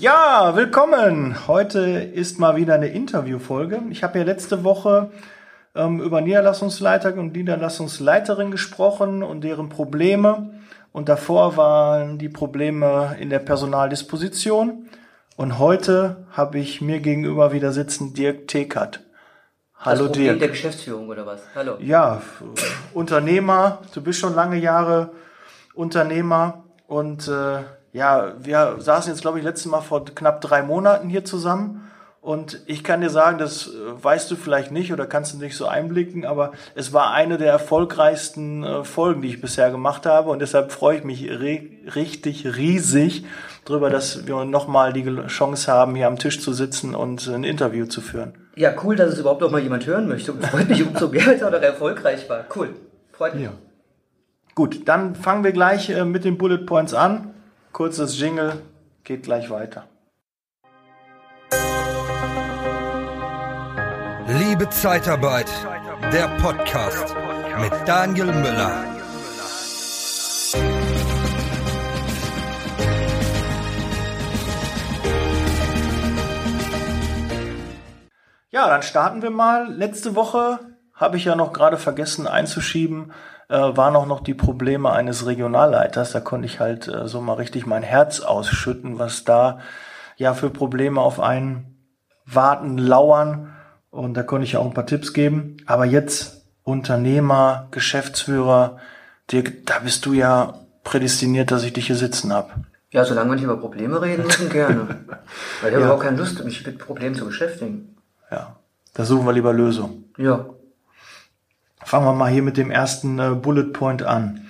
Ja, willkommen. Heute ist mal wieder eine Interviewfolge. Ich habe ja letzte Woche ähm, über Niederlassungsleiter und Niederlassungsleiterin gesprochen und deren Probleme. Und davor waren die Probleme in der Personaldisposition. Und heute habe ich mir gegenüber wieder sitzen Dirk Tekert. Hallo das Problem Dirk. der Geschäftsführung oder was? Hallo. Ja, Unternehmer. Du bist schon lange Jahre Unternehmer und äh, ja, wir saßen jetzt glaube ich letztes Mal vor knapp drei Monaten hier zusammen und ich kann dir sagen, das äh, weißt du vielleicht nicht oder kannst du nicht so einblicken, aber es war eine der erfolgreichsten äh, Folgen, die ich bisher gemacht habe. Und deshalb freue ich mich richtig riesig darüber, dass wir nochmal die Chance haben, hier am Tisch zu sitzen und ein Interview zu führen. Ja, cool, dass es überhaupt noch mal jemand hören möchte. Und freut mich umso mehr, dass er erfolgreich war. Cool. Freut mich. Ja. Gut, dann fangen wir gleich äh, mit den Bullet Points an. Kurzes Jingle, geht gleich weiter. Liebe Zeitarbeit, der Podcast mit Daniel Müller. Ja, dann starten wir mal. Letzte Woche habe ich ja noch gerade vergessen einzuschieben, äh, waren auch noch die Probleme eines Regionalleiters. Da konnte ich halt äh, so mal richtig mein Herz ausschütten, was da ja für Probleme auf einen warten, lauern. Und da konnte ich auch ein paar Tipps geben. Aber jetzt Unternehmer, Geschäftsführer, Dirk, da bist du ja prädestiniert, dass ich dich hier sitzen habe. Ja, solange wir nicht über Probleme reden, dann gerne. Weil ich ja. habe auch keine Lust, mich mit Problemen zu beschäftigen. Ja, da suchen wir lieber Lösungen. Ja. Fangen wir mal hier mit dem ersten äh, Bullet Point an.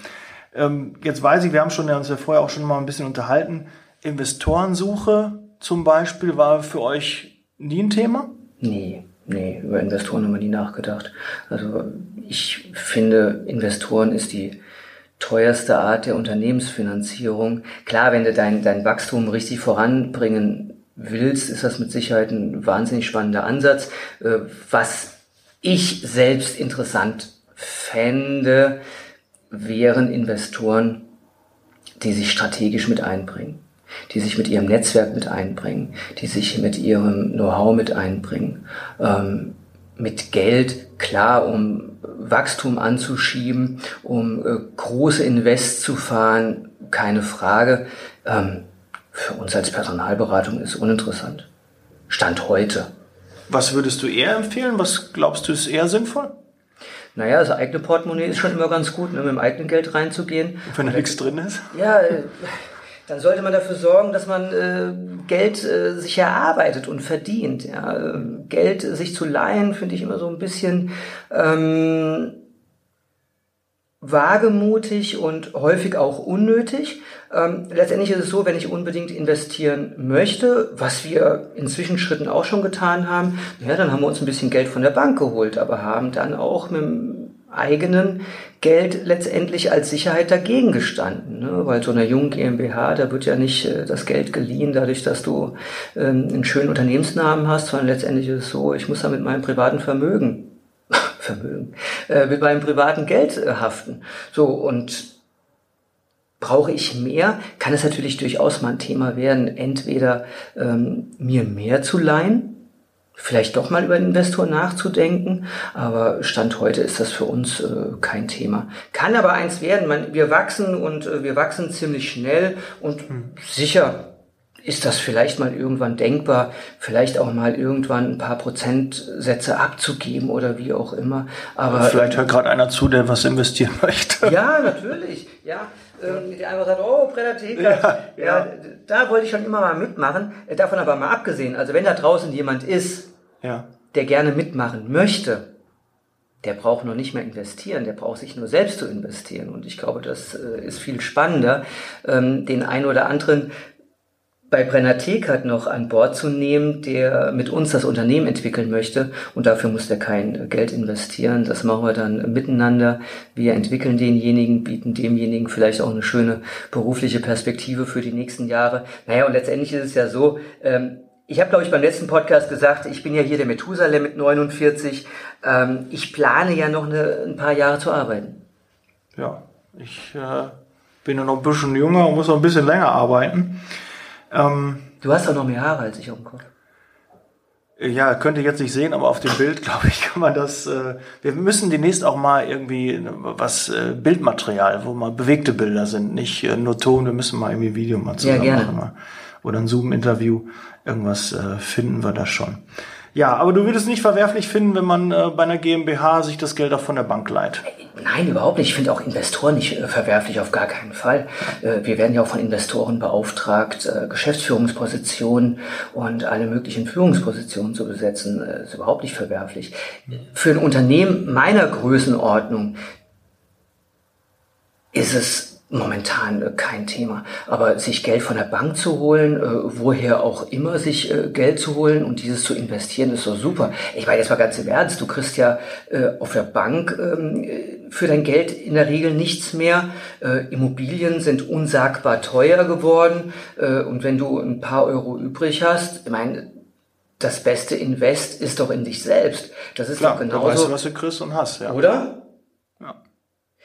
Ähm, jetzt weiß ich, wir haben schon ja, uns ja vorher auch schon mal ein bisschen unterhalten. Investorensuche zum Beispiel war für euch nie ein Thema? Nee. Nee, über Investoren haben wir nie nachgedacht. Also ich finde, Investoren ist die teuerste Art der Unternehmensfinanzierung. Klar, wenn du dein, dein Wachstum richtig voranbringen willst, ist das mit Sicherheit ein wahnsinnig spannender Ansatz. Äh, was ich selbst interessant fände, wären Investoren, die sich strategisch mit einbringen die sich mit ihrem Netzwerk mit einbringen, die sich mit ihrem Know-how mit einbringen, ähm, mit Geld, klar, um Wachstum anzuschieben, um äh, große Invest zu fahren, keine Frage. Ähm, für uns als Personalberatung ist uninteressant. Stand heute. Was würdest du eher empfehlen? Was glaubst du ist eher sinnvoll? Naja, das eigene Portemonnaie ist schon immer ganz gut, ne, mit dem eigenen Geld reinzugehen. Wenn da nichts drin ist? Ja, äh, dann sollte man dafür sorgen, dass man äh, Geld äh, sich erarbeitet und verdient. Ja. Geld sich zu leihen, finde ich immer so ein bisschen ähm, wagemutig und häufig auch unnötig. Ähm, letztendlich ist es so, wenn ich unbedingt investieren möchte, was wir in Zwischenschritten auch schon getan haben, ja, dann haben wir uns ein bisschen Geld von der Bank geholt, aber haben dann auch mit dem eigenen Geld letztendlich als Sicherheit dagegen gestanden. Ne? Weil so einer jungen GmbH, da wird ja nicht äh, das Geld geliehen, dadurch, dass du ähm, einen schönen Unternehmensnamen hast, sondern letztendlich ist es so, ich muss da mit meinem privaten Vermögen, Vermögen, äh, mit meinem privaten Geld äh, haften. So, und brauche ich mehr, kann es natürlich durchaus mal ein Thema werden, entweder ähm, mir mehr zu leihen, vielleicht doch mal über einen Investor nachzudenken. Aber Stand heute ist das für uns äh, kein Thema. Kann aber eins werden. Man, wir wachsen und äh, wir wachsen ziemlich schnell und hm. sicher ist das vielleicht mal irgendwann denkbar, vielleicht auch mal irgendwann ein paar Prozentsätze abzugeben oder wie auch immer. Aber vielleicht hört gerade einer zu, der was investieren möchte. Ja, natürlich. Ja, ähm, der einfach sagt, oh, Predator, ja, ja. ja, da wollte ich schon immer mal mitmachen. Davon aber mal abgesehen. Also wenn da draußen jemand ist, ja. der gerne mitmachen möchte, der braucht noch nicht mehr investieren, der braucht sich nur selbst zu investieren. Und ich glaube, das äh, ist viel spannender, ähm, den einen oder anderen bei Brenner Tekert noch an Bord zu nehmen, der mit uns das Unternehmen entwickeln möchte. Und dafür muss der kein Geld investieren. Das machen wir dann miteinander. Wir entwickeln denjenigen, bieten demjenigen vielleicht auch eine schöne berufliche Perspektive für die nächsten Jahre. Naja, und letztendlich ist es ja so, ähm, ich habe, glaube ich, beim letzten Podcast gesagt, ich bin ja hier der Methusalem mit 49. Ähm, ich plane ja noch eine, ein paar Jahre zu arbeiten. Ja, ich äh, bin ja noch ein bisschen jünger und muss noch ein bisschen länger arbeiten. Ähm, Du hast auch noch mehr Haare als ich auf dem Kopf. Ja, könnt ihr jetzt nicht sehen, aber auf dem Bild, glaube ich, kann man das. Äh, wir müssen demnächst auch mal irgendwie was äh, Bildmaterial, wo mal bewegte Bilder sind, nicht äh, nur Ton. Wir müssen mal irgendwie Video mal zusammen Ja, gerne. machen mal. oder ein Zoom-Interview. Irgendwas äh, finden wir da schon. Ja, aber du würdest nicht verwerflich finden, wenn man äh, bei einer GmbH sich das Geld auch von der Bank leiht. Nein, überhaupt nicht. Ich finde auch Investoren nicht äh, verwerflich, auf gar keinen Fall. Äh, wir werden ja auch von Investoren beauftragt, äh, Geschäftsführungspositionen und alle möglichen Führungspositionen zu besetzen. Äh, ist überhaupt nicht verwerflich. Für ein Unternehmen meiner Größenordnung ist es momentan äh, kein Thema. Aber sich Geld von der Bank zu holen, äh, woher auch immer sich äh, Geld zu holen und dieses zu investieren, ist so super. Ich meine jetzt mal ganz im Ernst, du kriegst ja auf der Bank ähm, äh, für dein Geld in der Regel nichts mehr. Immobilien sind unsagbar teuer geworden und wenn du ein paar Euro übrig hast, ich meine, das beste Invest ist doch in dich selbst. Das ist Klar, doch da weißt genauso. du, was du kriegst und hast. Ja. Oder? Ja.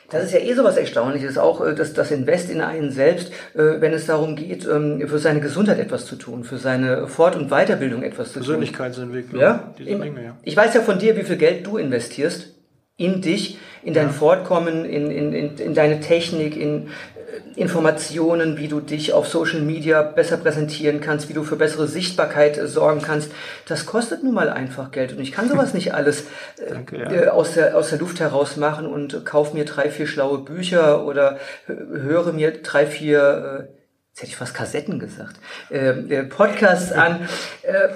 Das ist ja eh sowas Erstaunliches, auch äh, das, das Invest in einen selbst, äh, wenn es darum geht, ähm, für seine Gesundheit etwas zu tun, für seine Fort- und Weiterbildung etwas zu tun. Persönlichkeitsentwicklung. Ja? Diese Dinge, ja. Ich weiß ja von dir, wie viel Geld du investierst in dich, in dein Fortkommen, in, in, in, in deine Technik, in Informationen, wie du dich auf Social Media besser präsentieren kannst, wie du für bessere Sichtbarkeit äh, sorgen kannst. Das kostet nun mal einfach Geld und ich kann sowas nicht alles äh, Danke, ja. äh, aus, der, aus der Luft heraus machen und kauf mir drei, vier schlaue Bücher oder hö- höre mir drei, vier jetzt hätte ich fast Kassetten gesagt, äh, äh, Podcasts an. Äh,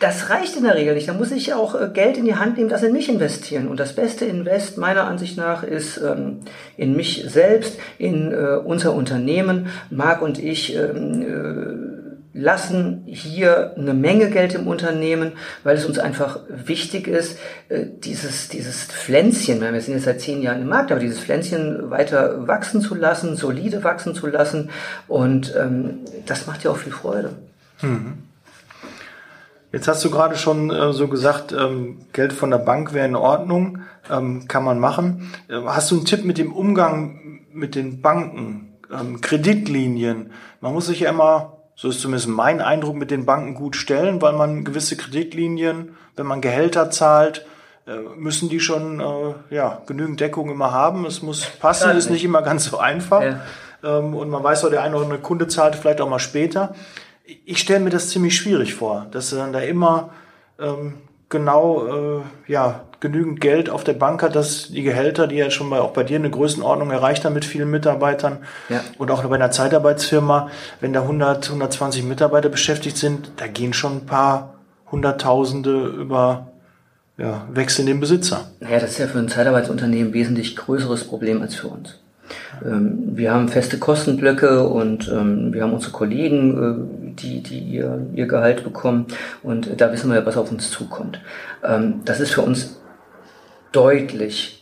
das reicht in der Regel nicht. Da muss ich auch äh, Geld in die Hand nehmen, das in mich investieren. Und das beste Invest meiner Ansicht nach ist ähm, in mich selbst, in äh, unser Unternehmen. Marc und ich ähm, äh, lassen hier eine Menge Geld im Unternehmen, weil es uns einfach wichtig ist, äh, dieses, dieses Pflänzchen, wir sind jetzt seit zehn Jahren im Markt, aber dieses Pflänzchen weiter wachsen zu lassen, solide wachsen zu lassen. Und ähm, das macht ja auch viel Freude. Jetzt hast du gerade schon äh, so gesagt, ähm, Geld von der Bank wäre in Ordnung, ähm, kann man machen. Äh, hast du einen Tipp mit dem Umgang mit den Banken, ähm, Kreditlinien? Man muss sich ja immer, so ist zumindest mein Eindruck, mit den Banken gut stellen, weil man gewisse Kreditlinien, wenn man Gehälter zahlt, äh, müssen die schon äh, ja, genügend Deckung immer haben. Es muss passen, ist nicht immer ganz so einfach. Ja. Ähm, und man weiß auch, der eine oder andere Kunde zahlt vielleicht auch mal später. Ich stelle mir das ziemlich schwierig vor, dass er dann da immer ähm, genau äh, ja, genügend Geld auf der Bank hat, dass die Gehälter, die ja schon mal auch bei dir eine Größenordnung erreicht haben mit vielen Mitarbeitern Ja. und auch bei einer Zeitarbeitsfirma, wenn da 100, 120 Mitarbeiter beschäftigt sind, da gehen schon ein paar Hunderttausende über ja, Wechsel in den Besitzer. Naja, das ist ja für ein Zeitarbeitsunternehmen ein wesentlich größeres Problem als für uns. Ähm, wir haben feste Kostenblöcke und ähm, wir haben unsere Kollegen, äh, die, die ihr, ihr Gehalt bekommen und da wissen wir ja, was auf uns zukommt. Ähm, das ist für uns deutlich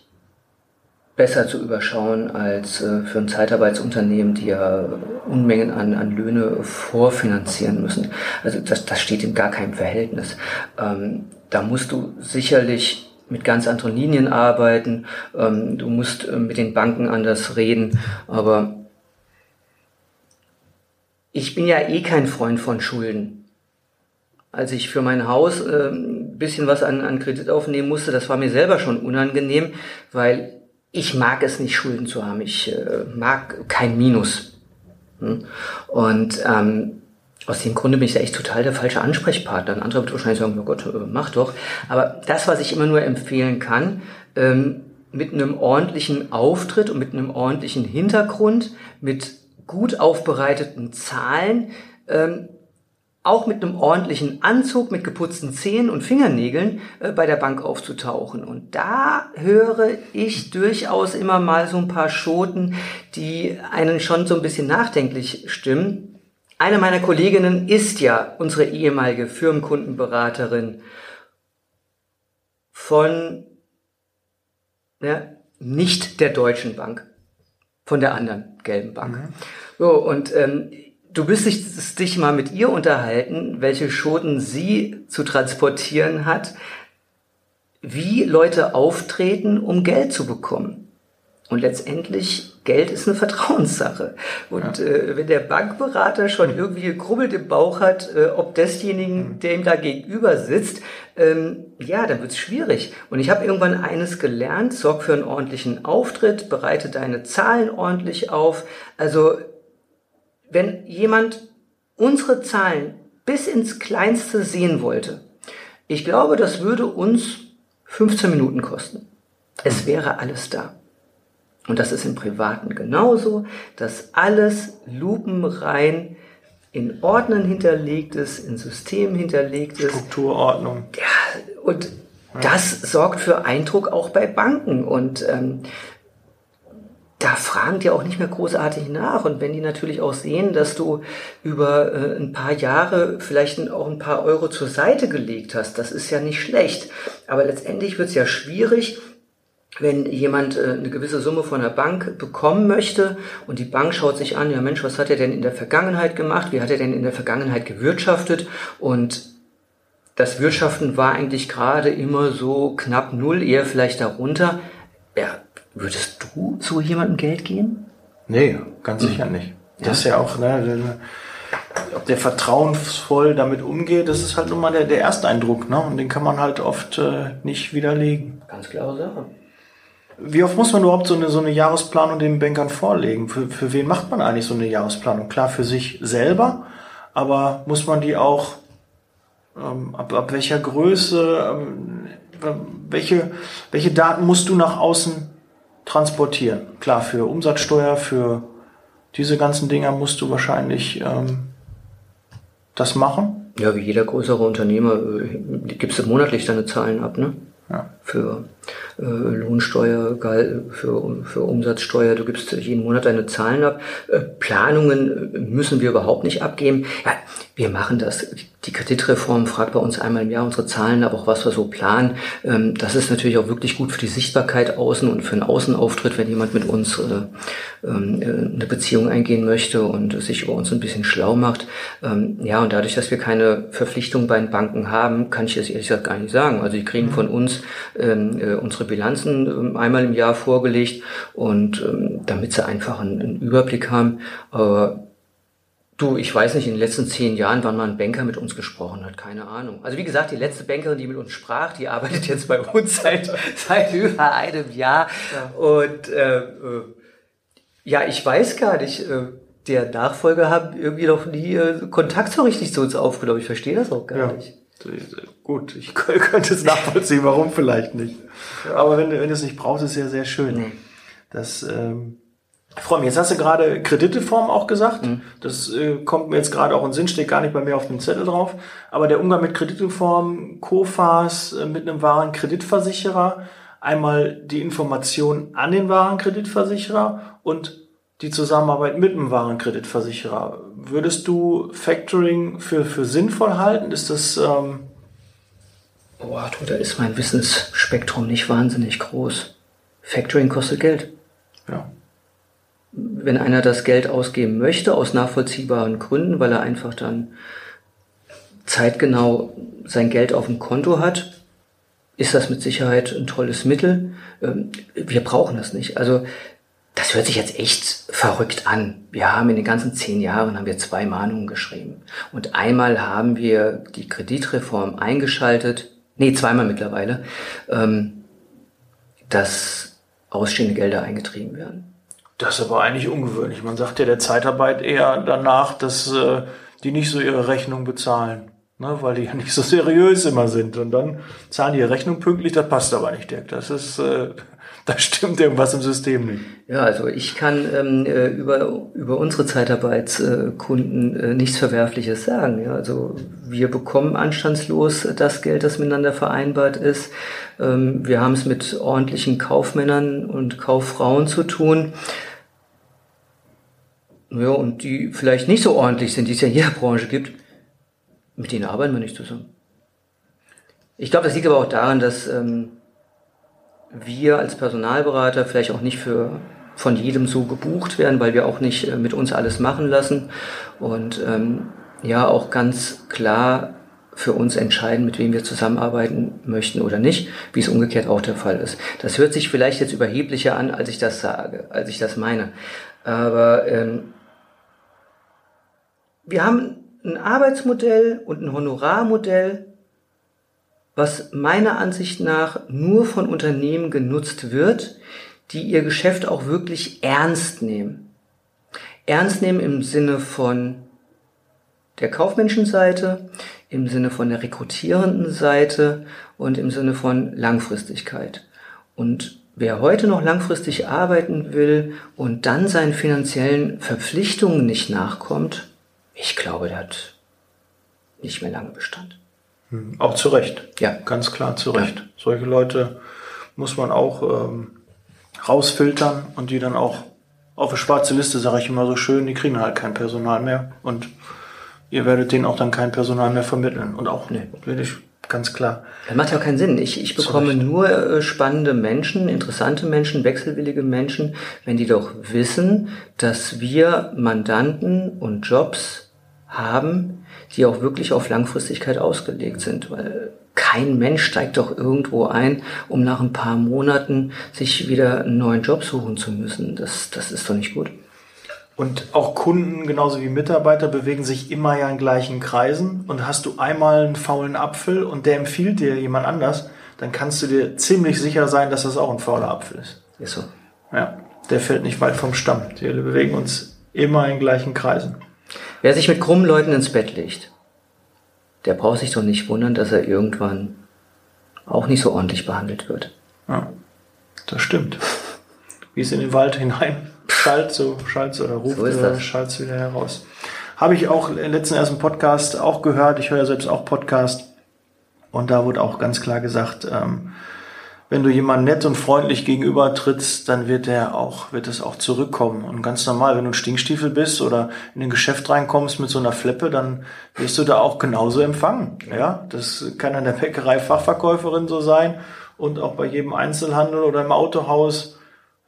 besser zu überschauen als äh, für ein Zeitarbeitsunternehmen, die ja Unmengen an, an Löhne vorfinanzieren müssen. Also das, das steht in gar keinem Verhältnis. Ähm, da musst du sicherlich mit ganz anderen Linien arbeiten. Ähm, du musst äh, mit den Banken anders reden. Aber ich bin ja eh kein Freund von Schulden. Als ich für mein Haus äh, ein bisschen was an, an Kredit aufnehmen musste, das war mir selber schon unangenehm, weil ich mag es nicht, Schulden zu haben. Ich äh, mag kein Minus. Hm? Und ähm, aus dem Grunde bin ich da echt total der falsche Ansprechpartner. Ein anderer wird wahrscheinlich sagen, oh Gott, äh, mach doch. Aber das, was ich immer nur empfehlen kann, ähm, mit einem ordentlichen Auftritt und mit einem ordentlichen Hintergrund, mit gut aufbereiteten Zahlen, ähm, auch mit einem ordentlichen Anzug, mit geputzten Zähnen und Fingernägeln äh, bei der Bank aufzutauchen. Und da höre ich durchaus immer mal so ein paar Schoten, die einen schon so ein bisschen nachdenklich stimmen. Eine meiner Kolleginnen ist ja unsere ehemalige Firmenkundenberaterin von ja, nicht der Deutschen Bank, von der anderen gelben Bank. So, und ähm, du müsstest dich mal mit ihr unterhalten, welche Schoten sie zu transportieren hat, wie Leute auftreten, um Geld zu bekommen. Und letztendlich, Geld ist eine Vertrauenssache. Und ja. äh, wenn der Bankberater schon hm. irgendwie gekrubbelt im Bauch hat, äh, ob desjenigen, hm. der ihm da gegenüber sitzt, ähm, ja, dann wird's schwierig. Und ich habe irgendwann eines gelernt, sorg für einen ordentlichen Auftritt, bereite deine Zahlen ordentlich auf. Also wenn jemand unsere Zahlen bis ins Kleinste sehen wollte, ich glaube, das würde uns 15 Minuten kosten. Es wäre alles da. Und das ist im Privaten genauso, dass alles lupenrein in Ordnern hinterlegt ist, in Systemen hinterlegt ist. Strukturordnung. Ja, und das sorgt für Eindruck auch bei Banken. Und ähm, da fragen die auch nicht mehr großartig nach. Und wenn die natürlich auch sehen, dass du über äh, ein paar Jahre vielleicht auch ein paar Euro zur Seite gelegt hast, das ist ja nicht schlecht. Aber letztendlich wird es ja schwierig, wenn jemand äh, eine gewisse Summe von der Bank bekommen möchte und die Bank schaut sich an, ja Mensch, was hat er denn in der Vergangenheit gemacht? Wie hat er denn in der Vergangenheit gewirtschaftet? Und das Wirtschaften war eigentlich gerade immer so knapp null, eher vielleicht darunter. Ja, würdest du zu jemandem Geld geben? Nee, ganz hm. sicher nicht. Das ja. ist ja auch, ne, ob der vertrauensvoll damit umgeht, das ist halt nun mal der, der Ersteindruck, ne? Und den kann man halt oft äh, nicht widerlegen. Ganz klare Sache. Wie oft muss man überhaupt so eine, so eine Jahresplanung den Bankern vorlegen? Für, für wen macht man eigentlich so eine Jahresplanung? Klar, für sich selber, aber muss man die auch, ähm, ab, ab welcher Größe, ähm, welche, welche Daten musst du nach außen transportieren? Klar, für Umsatzsteuer, für diese ganzen Dinger musst du wahrscheinlich ähm, das machen. Ja, wie jeder größere Unternehmer äh, gibst du monatlich deine Zahlen ab, ne? Ja. Für äh, Lohnsteuer, für, für Umsatzsteuer, du gibst jeden Monat deine Zahlen ab. Äh, Planungen äh, müssen wir überhaupt nicht abgeben. Ja, wir machen das. Die Kreditreform fragt bei uns einmal im Jahr unsere Zahlen, aber auch was wir so planen. Ähm, das ist natürlich auch wirklich gut für die Sichtbarkeit außen und für einen Außenauftritt, wenn jemand mit uns äh, ähm, eine Beziehung eingehen möchte und sich über uns ein bisschen schlau macht. Ähm, ja, und dadurch, dass wir keine Verpflichtung bei den Banken haben, kann ich das ehrlich gesagt gar nicht sagen. Also die kriegen von uns unsere Bilanzen einmal im Jahr vorgelegt und damit sie einfach einen Überblick haben. Aber Du, ich weiß nicht, in den letzten zehn Jahren, wann mal ein Banker mit uns gesprochen hat, keine Ahnung. Also wie gesagt, die letzte Bankerin, die mit uns sprach, die arbeitet jetzt bei uns seit, seit über einem Jahr. Ja. Und äh, äh, ja, ich weiß gar nicht, äh, der Nachfolger haben irgendwie noch nie äh, Kontakt so richtig zu uns aufgenommen. Ich verstehe das auch gar ja. nicht. Gut, ich könnte es nachvollziehen, warum vielleicht nicht. Aber wenn, wenn du es nicht brauchst, ist es ja sehr schön. Nee. Das ähm, ich freue mich. Jetzt hast du gerade Krediteform auch gesagt. Mhm. Das äh, kommt mir jetzt gerade auch in Sinn, steht gar nicht bei mir auf dem Zettel drauf. Aber der Umgang mit Krediteform, COFAs, äh, mit einem wahren Kreditversicherer, einmal die Information an den wahren Kreditversicherer und die Zusammenarbeit mit einem wahren Kreditversicherer. Würdest du Factoring für, für sinnvoll halten? Ist das... Ähm Boah, du, da ist mein Wissensspektrum nicht wahnsinnig groß. Factoring kostet Geld. Ja wenn einer das Geld ausgeben möchte, aus nachvollziehbaren Gründen, weil er einfach dann zeitgenau sein Geld auf dem Konto hat, ist das mit Sicherheit ein tolles Mittel. Ähm, wir brauchen das nicht. Also das hört sich jetzt echt verrückt an. Wir haben in den ganzen zehn Jahren haben wir zwei Mahnungen geschrieben. Und einmal haben wir die Kreditreform eingeschaltet, nee, zweimal mittlerweile, ähm, dass ausstehende Gelder eingetrieben werden. Das ist aber eigentlich ungewöhnlich. Man sagt ja der Zeitarbeit eher danach, dass äh, die nicht so ihre Rechnung bezahlen. Ne, weil die ja nicht so seriös immer sind. Und dann zahlen die Rechnung pünktlich, das passt aber nicht, Dirk. Das ist, äh, da stimmt irgendwas im System nicht. Ja, also ich kann ähm, äh, über, über unsere Zeitarbeitskunden äh, nichts Verwerfliches sagen. Ja, also wir bekommen anstandslos das Geld, das miteinander vereinbart ist. Ähm, wir haben es mit ordentlichen Kaufmännern und Kauffrauen zu tun. Ja, und die vielleicht nicht so ordentlich sind, die es ja in jeder Branche gibt, mit denen arbeiten wir nicht zusammen. Ich glaube, das liegt aber auch daran, dass ähm, wir als Personalberater vielleicht auch nicht für von jedem so gebucht werden, weil wir auch nicht äh, mit uns alles machen lassen und ähm, ja auch ganz klar für uns entscheiden, mit wem wir zusammenarbeiten möchten oder nicht, wie es umgekehrt auch der Fall ist. Das hört sich vielleicht jetzt überheblicher an, als ich das sage, als ich das meine. Aber ähm, wir haben ein Arbeitsmodell und ein Honorarmodell, was meiner Ansicht nach nur von Unternehmen genutzt wird, die ihr Geschäft auch wirklich ernst nehmen. Ernst nehmen im Sinne von der kaufmännischen Seite, im Sinne von der rekrutierenden Seite und im Sinne von Langfristigkeit. Und wer heute noch langfristig arbeiten will und dann seinen finanziellen Verpflichtungen nicht nachkommt, ich glaube, der hat nicht mehr lange Bestand. Auch zu Recht. Ja. Ganz klar zu Recht. Ja. Solche Leute muss man auch ähm, rausfiltern und die dann auch auf eine schwarze Liste, sage ich immer so schön, die kriegen halt kein Personal mehr. Und ihr werdet denen auch dann kein Personal mehr vermitteln. Und auch, nee, wirklich ganz klar. Das macht ja auch keinen Sinn. Ich, ich bekomme nur äh, spannende Menschen, interessante Menschen, wechselwillige Menschen, wenn die doch wissen, dass wir Mandanten und Jobs haben, die auch wirklich auf Langfristigkeit ausgelegt sind. Weil kein Mensch steigt doch irgendwo ein, um nach ein paar Monaten sich wieder einen neuen Job suchen zu müssen. Das, das ist doch nicht gut. Und auch Kunden genauso wie Mitarbeiter bewegen sich immer ja in gleichen Kreisen. Und hast du einmal einen faulen Apfel und der empfiehlt dir jemand anders, dann kannst du dir ziemlich sicher sein, dass das auch ein fauler Apfel ist. Ist so. Ja, der fällt nicht weit vom Stamm. Wir bewegen uns immer in gleichen Kreisen. Wer sich mit krummen Leuten ins Bett legt, der braucht sich doch nicht wundern, dass er irgendwann auch nicht so ordentlich behandelt wird. Ja, das stimmt. Wie es in den Wald hinein schallt, so schallt oder ruft, so äh, schallt wieder heraus. Habe ich auch im letzten ersten Podcast auch gehört. Ich höre ja selbst auch Podcast. Und da wurde auch ganz klar gesagt, ähm, wenn du jemand nett und freundlich gegenüber trittst, dann wird er auch, wird es auch zurückkommen. Und ganz normal, wenn du ein Stinkstiefel bist oder in ein Geschäft reinkommst mit so einer Fleppe, dann wirst du da auch genauso empfangen. Ja, das kann an der Bäckerei Fachverkäuferin so sein und auch bei jedem Einzelhandel oder im Autohaus.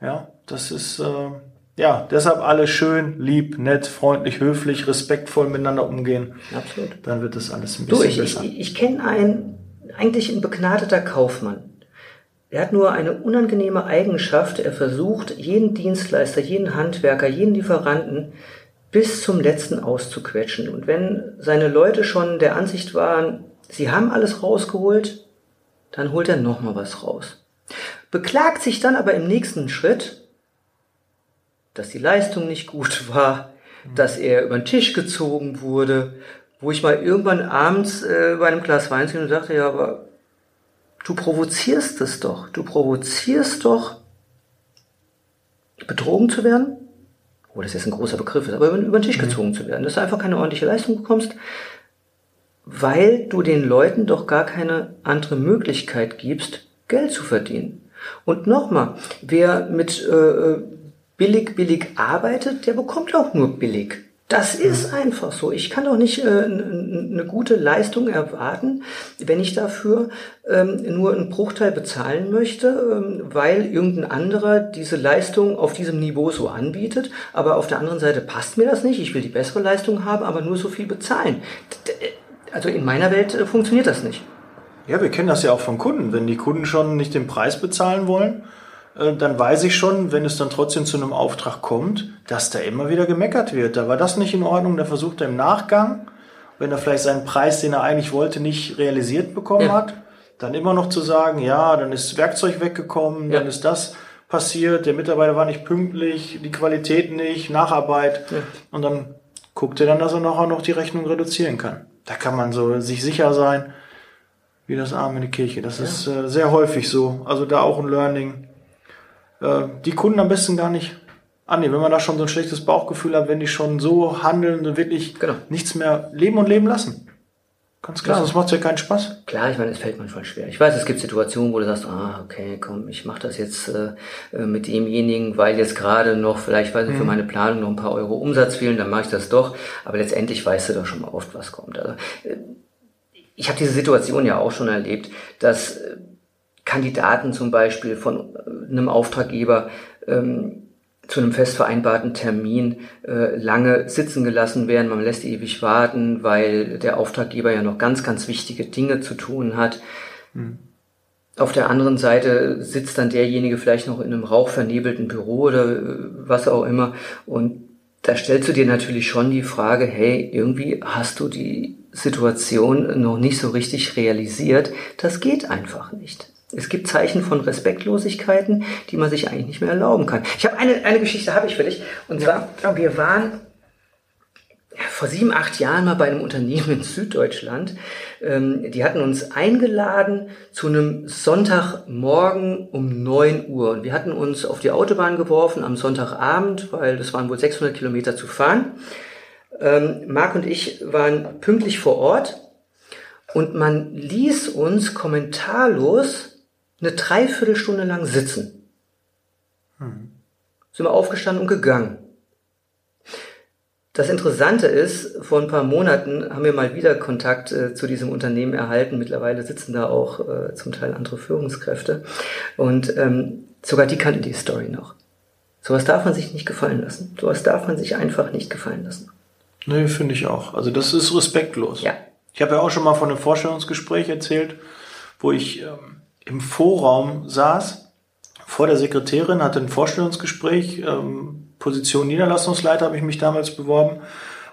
Ja, das ist, äh, ja, deshalb alle schön, lieb, nett, freundlich, höflich, respektvoll miteinander umgehen. Absolut. Dann wird das alles ein bisschen du, ich, besser. Ich, ich kenne einen, eigentlich ein begnadeter Kaufmann er hat nur eine unangenehme Eigenschaft. Er versucht, jeden Dienstleister, jeden Handwerker, jeden Lieferanten bis zum letzten auszuquetschen. Und wenn seine Leute schon der Ansicht waren, sie haben alles rausgeholt, dann holt er nochmal was raus. Beklagt sich dann aber im nächsten Schritt, dass die Leistung nicht gut war, dass er über den Tisch gezogen wurde, wo ich mal irgendwann abends äh, bei einem Glas Wein und dachte, ja, aber Du provozierst es doch. Du provozierst doch, betrogen zu werden. Oh, das ist ein großer Begriff, aber über den Tisch mhm. gezogen zu werden. Dass du einfach keine ordentliche Leistung bekommst, weil du den Leuten doch gar keine andere Möglichkeit gibst, Geld zu verdienen. Und nochmal, wer mit äh, billig, billig arbeitet, der bekommt auch nur billig. Das ist einfach so. Ich kann doch nicht äh, eine gute Leistung erwarten, wenn ich dafür ähm, nur einen Bruchteil bezahlen möchte, ähm, weil irgendein anderer diese Leistung auf diesem Niveau so anbietet. Aber auf der anderen Seite passt mir das nicht. Ich will die bessere Leistung haben, aber nur so viel bezahlen. Also in meiner Welt äh, funktioniert das nicht. Ja, wir kennen das ja auch von Kunden. Wenn die Kunden schon nicht den Preis bezahlen wollen, dann weiß ich schon, wenn es dann trotzdem zu einem Auftrag kommt, dass da immer wieder gemeckert wird. Da war das nicht in Ordnung, da versucht er im Nachgang, wenn er vielleicht seinen Preis, den er eigentlich wollte, nicht realisiert bekommen ja. hat, dann immer noch zu sagen, ja, dann ist Werkzeug weggekommen, ja. dann ist das passiert, der Mitarbeiter war nicht pünktlich, die Qualität nicht, Nacharbeit. Ja. Und dann guckt er dann, dass er nachher noch die Rechnung reduzieren kann. Da kann man so sich sicher sein, wie das Arm in die Kirche. Das ist äh, sehr häufig so. Also da auch ein Learning äh, die Kunden am besten gar nicht annehmen. Wenn man da schon so ein schlechtes Bauchgefühl hat, wenn die schon so handeln und wirklich genau. nichts mehr leben und leben lassen. Ganz klar, das macht ja keinen Spaß. Klar, ich meine, es fällt manchmal schwer. Ich weiß, es gibt Situationen, wo du sagst, ah, okay, komm, ich mache das jetzt äh, äh mit demjenigen, weil jetzt gerade noch, vielleicht weiß ich, mhm. für meine Planung noch ein paar Euro Umsatz fehlen, dann mache ich das doch. Aber letztendlich weißt du doch schon mal oft, was kommt. Also, äh, ich habe diese Situation ja auch schon erlebt, dass Kandidaten zum Beispiel von äh, einem Auftraggeber ähm, zu einem fest vereinbarten Termin äh, lange sitzen gelassen werden. Man lässt ewig warten, weil der Auftraggeber ja noch ganz, ganz wichtige Dinge zu tun hat. Mhm. Auf der anderen Seite sitzt dann derjenige vielleicht noch in einem rauchvernebelten Büro oder äh, was auch immer. Und da stellst du dir natürlich schon die Frage, hey, irgendwie hast du die Situation noch nicht so richtig realisiert. Das geht einfach nicht. Es gibt Zeichen von Respektlosigkeiten, die man sich eigentlich nicht mehr erlauben kann. Ich habe eine, eine Geschichte, habe ich für dich. Und zwar, wir waren vor sieben, acht Jahren mal bei einem Unternehmen in Süddeutschland. Ähm, die hatten uns eingeladen zu einem Sonntagmorgen um neun Uhr. Und wir hatten uns auf die Autobahn geworfen am Sonntagabend, weil das waren wohl 600 Kilometer zu fahren. Ähm, Marc und ich waren pünktlich vor Ort und man ließ uns kommentarlos eine Dreiviertelstunde lang sitzen. Hm. Sind wir aufgestanden und gegangen. Das Interessante ist, vor ein paar Monaten haben wir mal wieder Kontakt äh, zu diesem Unternehmen erhalten. Mittlerweile sitzen da auch äh, zum Teil andere Führungskräfte. Und ähm, sogar die kannten die Story noch. Sowas darf man sich nicht gefallen lassen. Sowas darf man sich einfach nicht gefallen lassen. Nee, finde ich auch. Also das ist respektlos. Ja. Ich habe ja auch schon mal von einem Vorstellungsgespräch erzählt, wo ich ähm, im Vorraum saß, vor der Sekretärin, hatte ein Vorstellungsgespräch, ähm, Position Niederlassungsleiter habe ich mich damals beworben.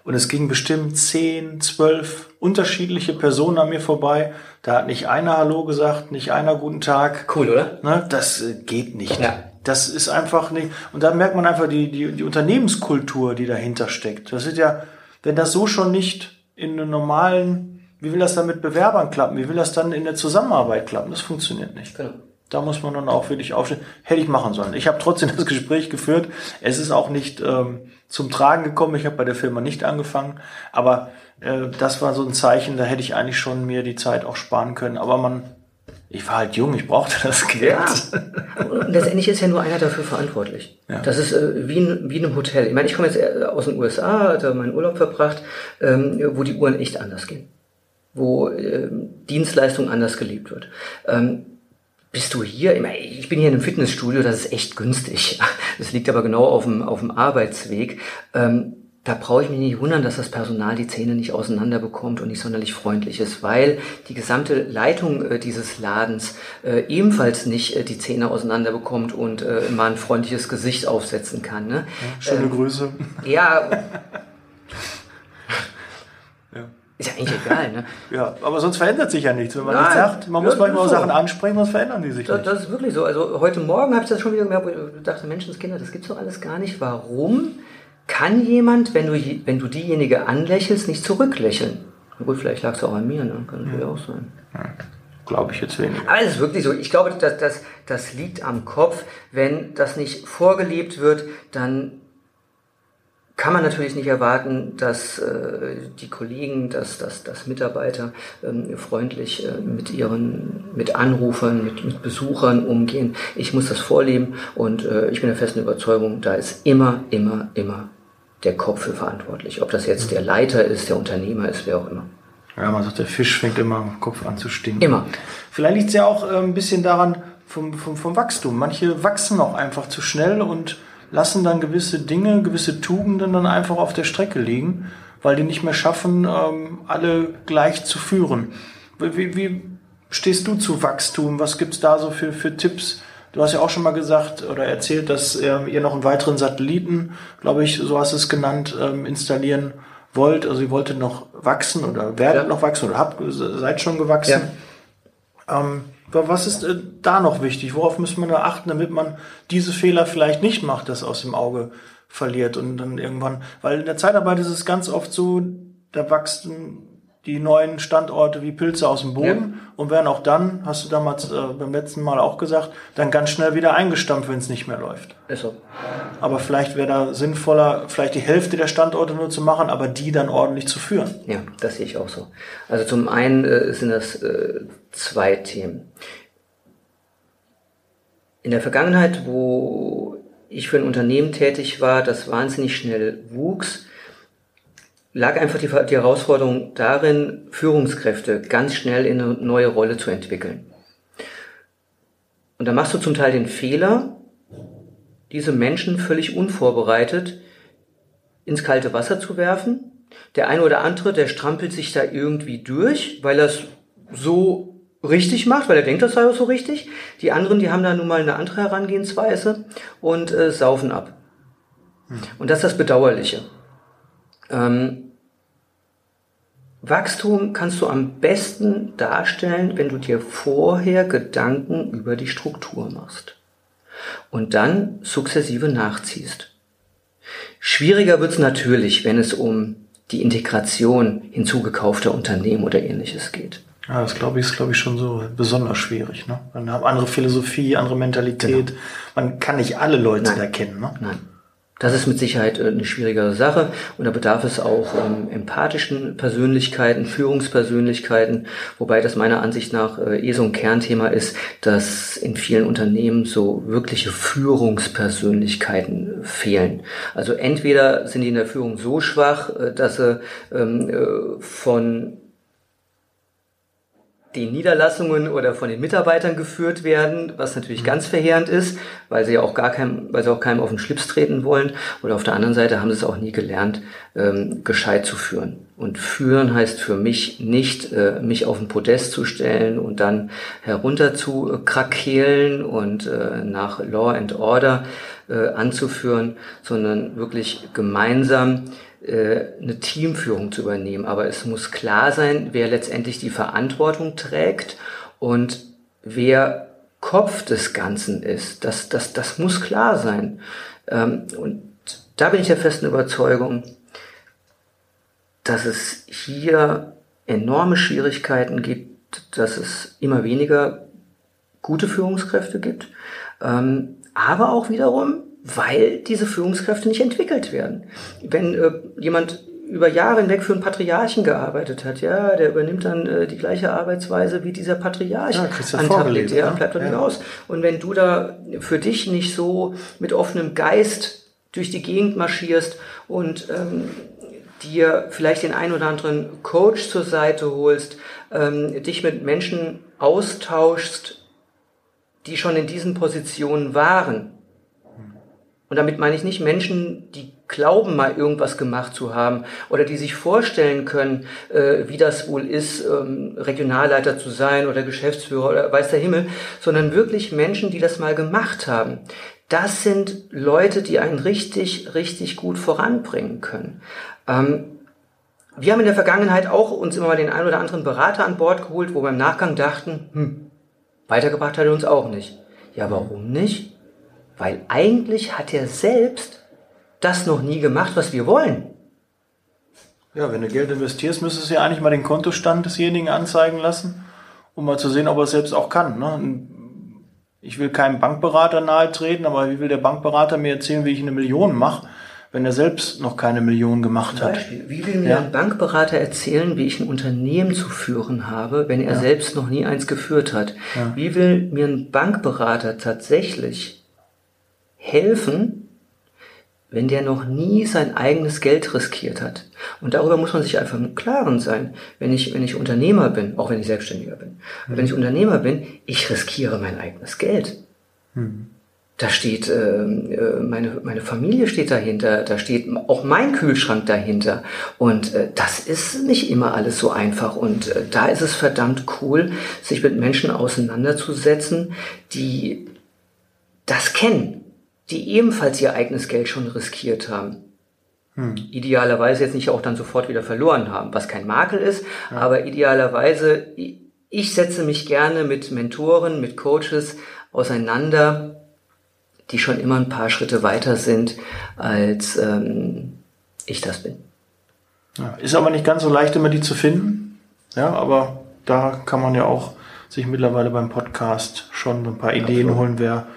Und es ging bestimmt zehn, zwölf unterschiedliche Personen an mir vorbei. Da hat nicht einer Hallo gesagt, nicht einer guten Tag. Cool, oder? Ne, das äh, geht nicht. Ja. Das ist einfach nicht. Und da merkt man einfach die, die, die Unternehmenskultur, die dahinter steckt. Das ist ja, wenn das so schon nicht in einem normalen wie will das dann mit Bewerbern klappen? Wie will das dann in der Zusammenarbeit klappen? Das funktioniert nicht. Genau. Da muss man dann auch wirklich aufstehen. Hätte ich machen sollen. Ich habe trotzdem das Gespräch geführt. Es ist auch nicht ähm, zum Tragen gekommen. Ich habe bei der Firma nicht angefangen. Aber äh, das war so ein Zeichen, da hätte ich eigentlich schon mir die Zeit auch sparen können. Aber man, ich war halt jung, ich brauchte das Geld. Ja. Und letztendlich ist ja nur einer dafür verantwortlich. Ja. Das ist äh, wie, in, wie in einem Hotel. Ich meine, ich komme jetzt äh, aus den USA, da meinen Urlaub verbracht, ähm, wo die Uhren echt anders gehen wo äh, Dienstleistung anders gelebt wird. Ähm, bist du hier? Ich bin hier in einem Fitnessstudio, das ist echt günstig. Das liegt aber genau auf dem, auf dem Arbeitsweg. Ähm, da brauche ich mich nicht wundern, dass das Personal die Zähne nicht auseinander bekommt und nicht sonderlich freundlich ist, weil die gesamte Leitung äh, dieses Ladens äh, ebenfalls nicht äh, die Zähne auseinander bekommt und äh, mal ein freundliches Gesicht aufsetzen kann. Ne? Schöne ähm, Grüße. Ja, Ist ja eigentlich egal, ne? ja, aber sonst verändert sich ja nichts. Wenn man Nein, nichts sagt, man muss manchmal so. Sachen ansprechen, sonst verändern die sich das, nicht. Das ist wirklich so. Also heute Morgen habe ich das schon wieder gemerkt, wo ich dachte, Menschenskinder, das gibt's doch alles gar nicht. Warum kann jemand, wenn du, wenn du diejenige anlächelst, nicht zurücklächeln? Na gut, vielleicht lag es auch an mir, ne? Kann natürlich ja. auch sein. Ja. Glaube ich jetzt weniger. Aber es ist wirklich so. Ich glaube, dass das, das liegt am Kopf. Wenn das nicht vorgelebt wird, dann kann man natürlich nicht erwarten, dass äh, die Kollegen, dass, dass, dass Mitarbeiter ähm, freundlich äh, mit ihren, mit Anrufern, mit, mit Besuchern umgehen. Ich muss das vorleben und äh, ich bin der festen Überzeugung, da ist immer, immer, immer der Kopf für verantwortlich. Ob das jetzt der Leiter ist, der Unternehmer ist, wer auch immer. Ja, man sagt, der Fisch fängt immer im Kopf an zu stinken. Immer. Vielleicht liegt es ja auch äh, ein bisschen daran vom, vom, vom Wachstum. Manche wachsen auch einfach zu schnell und lassen dann gewisse Dinge, gewisse Tugenden dann einfach auf der Strecke liegen, weil die nicht mehr schaffen, ähm, alle gleich zu führen. Wie, wie stehst du zu Wachstum? Was gibt's da so für, für Tipps? Du hast ja auch schon mal gesagt oder erzählt, dass ähm, ihr noch einen weiteren Satelliten, glaube ich, so hast du es genannt, ähm, installieren wollt. Also ihr wolltet noch wachsen oder werdet ja. noch wachsen oder habt, seid schon gewachsen. Ja. Ähm, was ist äh, da noch wichtig? Worauf muss man da achten, damit man diese Fehler vielleicht nicht macht, das aus dem Auge verliert und dann irgendwann, weil in der Zeitarbeit ist es ganz oft so, da wachsen die neuen Standorte wie Pilze aus dem Boden ja. und werden auch dann, hast du damals äh, beim letzten Mal auch gesagt, dann ganz schnell wieder eingestampft, wenn es nicht mehr läuft. Ist so. Aber vielleicht wäre da sinnvoller, vielleicht die Hälfte der Standorte nur zu machen, aber die dann ordentlich zu führen. Ja, das sehe ich auch so. Also zum einen äh, sind das äh, zwei Themen. In der Vergangenheit, wo ich für ein Unternehmen tätig war, das wahnsinnig schnell wuchs, lag einfach die, die Herausforderung darin, Führungskräfte ganz schnell in eine neue Rolle zu entwickeln. Und da machst du zum Teil den Fehler, diese Menschen völlig unvorbereitet ins kalte Wasser zu werfen. Der eine oder andere, der strampelt sich da irgendwie durch, weil er es so richtig macht, weil er denkt, das sei auch so richtig. Die anderen, die haben da nun mal eine andere Herangehensweise und äh, saufen ab. Hm. Und das ist das Bedauerliche. Ähm, Wachstum kannst du am besten darstellen, wenn du dir vorher Gedanken über die Struktur machst und dann sukzessive nachziehst. Schwieriger wird es natürlich, wenn es um die Integration hinzugekaufter Unternehmen oder ähnliches geht. Ja, das glaube ich, ist glaube ich schon so besonders schwierig. Ne? Man hat andere Philosophie, andere Mentalität. Genau. Man kann nicht alle Leute Nein. erkennen. Ne? Nein. Das ist mit Sicherheit äh, eine schwierigere Sache und da bedarf es auch ähm, empathischen Persönlichkeiten, Führungspersönlichkeiten, wobei das meiner Ansicht nach äh, eh so ein Kernthema ist, dass in vielen Unternehmen so wirkliche Führungspersönlichkeiten fehlen. Also entweder sind die in der Führung so schwach, äh, dass sie ähm, äh, von den Niederlassungen oder von den Mitarbeitern geführt werden, was natürlich mhm. ganz verheerend ist, weil sie ja auch gar keinem, weil sie auch keinem auf den Schlips treten wollen. Oder auf der anderen Seite haben sie es auch nie gelernt, ähm, gescheit zu führen. Und führen heißt für mich nicht, äh, mich auf den Podest zu stellen und dann herunter zu äh, krakeelen und äh, nach Law and Order äh, anzuführen, sondern wirklich gemeinsam eine Teamführung zu übernehmen. Aber es muss klar sein, wer letztendlich die Verantwortung trägt und wer Kopf des Ganzen ist. Das, das, das muss klar sein. Ähm, und da bin ich der festen Überzeugung, dass es hier enorme Schwierigkeiten gibt, dass es immer weniger gute Führungskräfte gibt, ähm, aber auch wiederum weil diese Führungskräfte nicht entwickelt werden. Wenn äh, jemand über Jahre hinweg für einen Patriarchen gearbeitet hat, ja, der übernimmt dann äh, die gleiche Arbeitsweise wie dieser Patriarch ja, an Tag legt, ja, bleibt nicht ja. aus. Und wenn du da für dich nicht so mit offenem Geist durch die Gegend marschierst und ähm, dir vielleicht den ein oder anderen Coach zur Seite holst, ähm, dich mit Menschen austauschst, die schon in diesen Positionen waren, und damit meine ich nicht Menschen, die glauben, mal irgendwas gemacht zu haben oder die sich vorstellen können, äh, wie das wohl ist, ähm, Regionalleiter zu sein oder Geschäftsführer oder weiß der Himmel, sondern wirklich Menschen, die das mal gemacht haben. Das sind Leute, die einen richtig, richtig gut voranbringen können. Ähm, wir haben in der Vergangenheit auch uns immer mal den einen oder anderen Berater an Bord geholt, wo wir im Nachgang dachten, hm, weitergebracht hat er uns auch nicht. Ja, warum nicht? Weil eigentlich hat er selbst das noch nie gemacht, was wir wollen. Ja, wenn du Geld investierst, müsstest du ja eigentlich mal den Kontostand desjenigen anzeigen lassen, um mal zu sehen, ob er es selbst auch kann. Ne? Ich will keinem Bankberater nahe treten, aber wie will der Bankberater mir erzählen, wie ich eine Million mache, wenn er selbst noch keine Million gemacht hat? Beispiel, wie will mir ja. ein Bankberater erzählen, wie ich ein Unternehmen zu führen habe, wenn er ja. selbst noch nie eins geführt hat? Ja. Wie will mir ein Bankberater tatsächlich helfen, wenn der noch nie sein eigenes Geld riskiert hat. Und darüber muss man sich einfach im Klaren sein. Wenn ich, wenn ich Unternehmer bin, auch wenn ich Selbstständiger bin, mhm. wenn ich Unternehmer bin, ich riskiere mein eigenes Geld. Mhm. Da steht, äh, äh, meine, meine Familie steht dahinter, da steht auch mein Kühlschrank dahinter. Und äh, das ist nicht immer alles so einfach. Und äh, da ist es verdammt cool, sich mit Menschen auseinanderzusetzen, die das kennen die ebenfalls ihr eigenes Geld schon riskiert haben. Hm. Idealerweise jetzt nicht auch dann sofort wieder verloren haben, was kein Makel ist, ja. aber idealerweise, ich setze mich gerne mit Mentoren, mit Coaches auseinander, die schon immer ein paar Schritte weiter sind, als ähm, ich das bin. Ja, ist aber nicht ganz so leicht, immer die zu finden. Ja, aber da kann man ja auch sich mittlerweile beim Podcast schon ein paar Ideen Absolut. holen, wer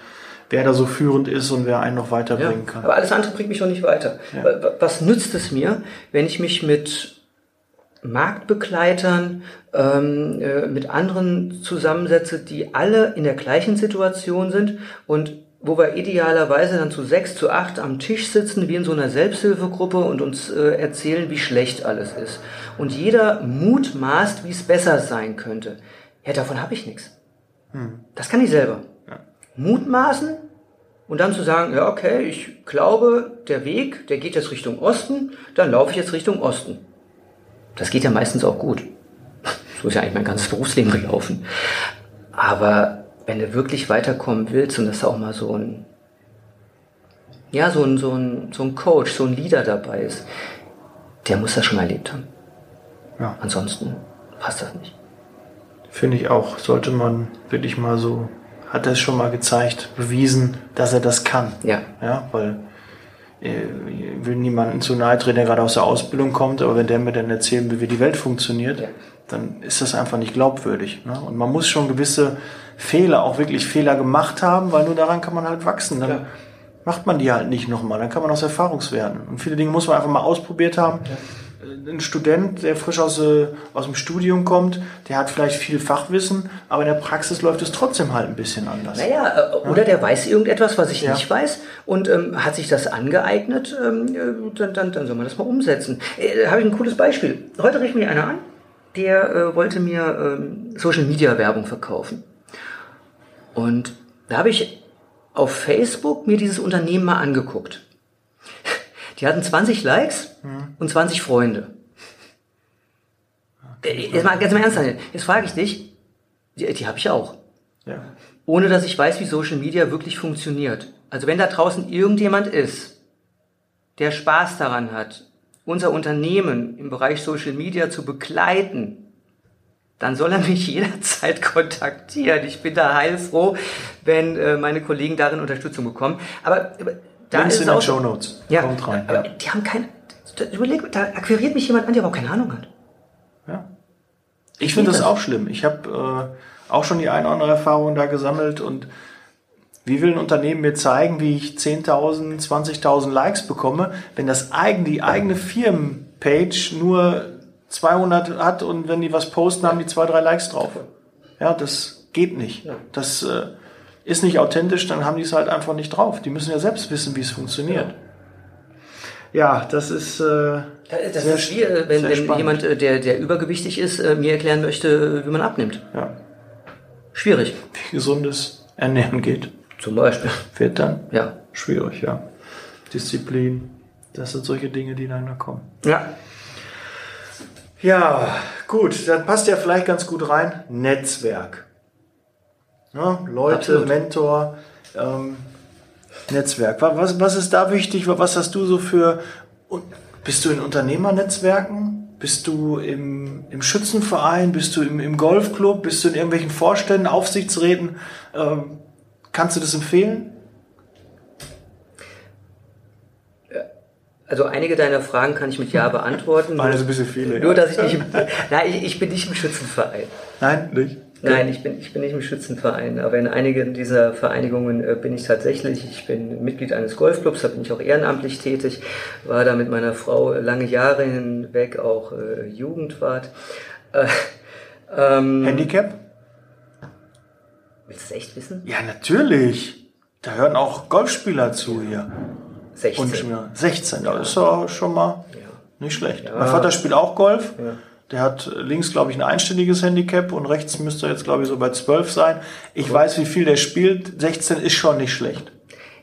wer da so führend ist und wer einen noch weiterbringen ja, kann. Aber alles andere bringt mich noch nicht weiter. Ja. Was nützt es mir, wenn ich mich mit Marktbegleitern, ähm, äh, mit anderen zusammensetze, die alle in der gleichen Situation sind und wo wir idealerweise dann zu sechs, zu acht am Tisch sitzen, wie in so einer Selbsthilfegruppe und uns äh, erzählen, wie schlecht alles ist. Und jeder mutmaßt, wie es besser sein könnte. Ja, davon habe ich nichts. Hm. Das kann ich selber. Mutmaßen Und dann zu sagen, ja, okay, ich glaube, der Weg, der geht jetzt Richtung Osten, dann laufe ich jetzt Richtung Osten. Das geht ja meistens auch gut. So ist ja eigentlich mein ganzes Berufsleben gelaufen. Aber wenn du wirklich weiterkommen willst und dass da auch mal so ein, ja, so ein, so ein, so ein Coach, so ein Leader dabei ist, der muss das schon mal erlebt haben. Ja. Ansonsten passt das nicht. Finde ich auch. Sollte man wirklich mal so, hat er es schon mal gezeigt, bewiesen, dass er das kann. Ja. Ja, weil äh, ich will niemanden zu nahe treten, der gerade aus der Ausbildung kommt, aber wenn der mir dann erzählen will, wie die Welt funktioniert, Ja. dann ist das einfach nicht glaubwürdig. Ne? Und man muss schon gewisse Fehler, auch wirklich Fehler gemacht haben, weil nur daran kann man halt wachsen. Dann Ja. macht man die halt nicht nochmal, dann kann man aus Erfahrungswerten. Und viele Dinge muss man einfach mal ausprobiert haben. Äh, Ein Student, der frisch aus, äh, aus dem Studium kommt, der hat vielleicht viel Fachwissen, aber in der Praxis läuft es trotzdem halt ein bisschen anders. Naja, äh, oder der weiß irgendetwas, was ich Ja. nicht weiß und ähm, hat sich das angeeignet, ähm, äh, dann, dann, dann soll man das mal umsetzen. Äh, da habe ich ein cooles Beispiel. Heute rief mir einer an, der äh, wollte mir ähm, Social Media Werbung verkaufen. Und da habe ich auf Facebook mir dieses Unternehmen mal angeguckt. Die hatten 20 Likes und 20 Freunde. Äh, Jetzt mal ganz im Ernst, Daniel. jetzt frage ich dich, die, die habe ich auch Ja. ohne dass ich weiß, wie Social Media wirklich funktioniert. Also wenn da draußen irgendjemand ist, der Spaß daran hat, unser Unternehmen im Bereich Social Media zu begleiten, dann soll er mich jederzeit kontaktieren. Ich bin da heilfroh, wenn äh, meine Kollegen darin Unterstützung bekommen. Aber da Links ist in den auch Show Notes. Ja, Kommt rein. aber Ja. die haben keine. da- Überleg, da akquiriert mich jemand an, der überhaupt keine Ahnung hat. Ja. Ich finde das das. auch schlimm. Ich habe äh, auch schon die eine oder andere Erfahrung da gesammelt und wie will ein Unternehmen mir zeigen, wie ich 10.000, 20.000 Likes bekomme, wenn das eigen, die eigene Firmenpage nur 200 hat und wenn die was posten, haben die zwei, drei Likes drauf. Ja, das geht nicht. Das äh, ist nicht authentisch, dann haben die es halt einfach nicht drauf. Die müssen ja selbst wissen, wie es funktioniert. Ja, das ist äh, Das Sehr ist wie, äh, wenn, sehr wenn spannend. jemand, äh, der, der übergewichtig ist, äh, mir erklären möchte, wie man abnimmt. ja, Schwierig. wie gesundes Ernähren geht. Zum Beispiel. Wird dann Ja. schwierig, ja. Disziplin, das sind solche Dinge, die dann da kommen. Ja. Ja, gut, dann passt ja vielleicht ganz gut rein. Netzwerk. Ja, Leute, Absolut. Mentor, ähm, Netzwerk. Wa- Was, was ist da wichtig? Was hast du so für. und Bist du in Unternehmernetzwerken? Bist du im, im Schützenverein? Bist du im, im Golfclub? Bist du in irgendwelchen Vorständen, Aufsichtsräten? Ähm, kannst du das empfehlen? Also einige deiner Fragen kann ich mit Ja beantworten. Waren jetzt ein bisschen viele, Nur, ja. dass ich nicht im, Nein, ich, ich bin nicht im Schützenverein. Nein, nicht? Nein, ich bin, ich bin nicht im Schützenverein, aber in einigen dieser Vereinigungen äh, bin ich tatsächlich. Ich bin Mitglied eines Golfclubs, da bin ich auch ehrenamtlich tätig, war da mit meiner Frau lange Jahre hinweg auch äh, Jugendwart. Äh, ähm, Handicap? willst du es echt wissen? Ja, natürlich. Da hören auch Golfspieler zu hier. 16. Und schon wieder 16, das ist ja schon mal ja. nicht schlecht. Mein Vater spielt auch Golf. Der hat links, glaube ich, ein einstelliges Handicap und rechts müsste er jetzt, glaube ich, so bei 12 sein. Ich weiß, wie viel der spielt. 16 ist schon nicht schlecht.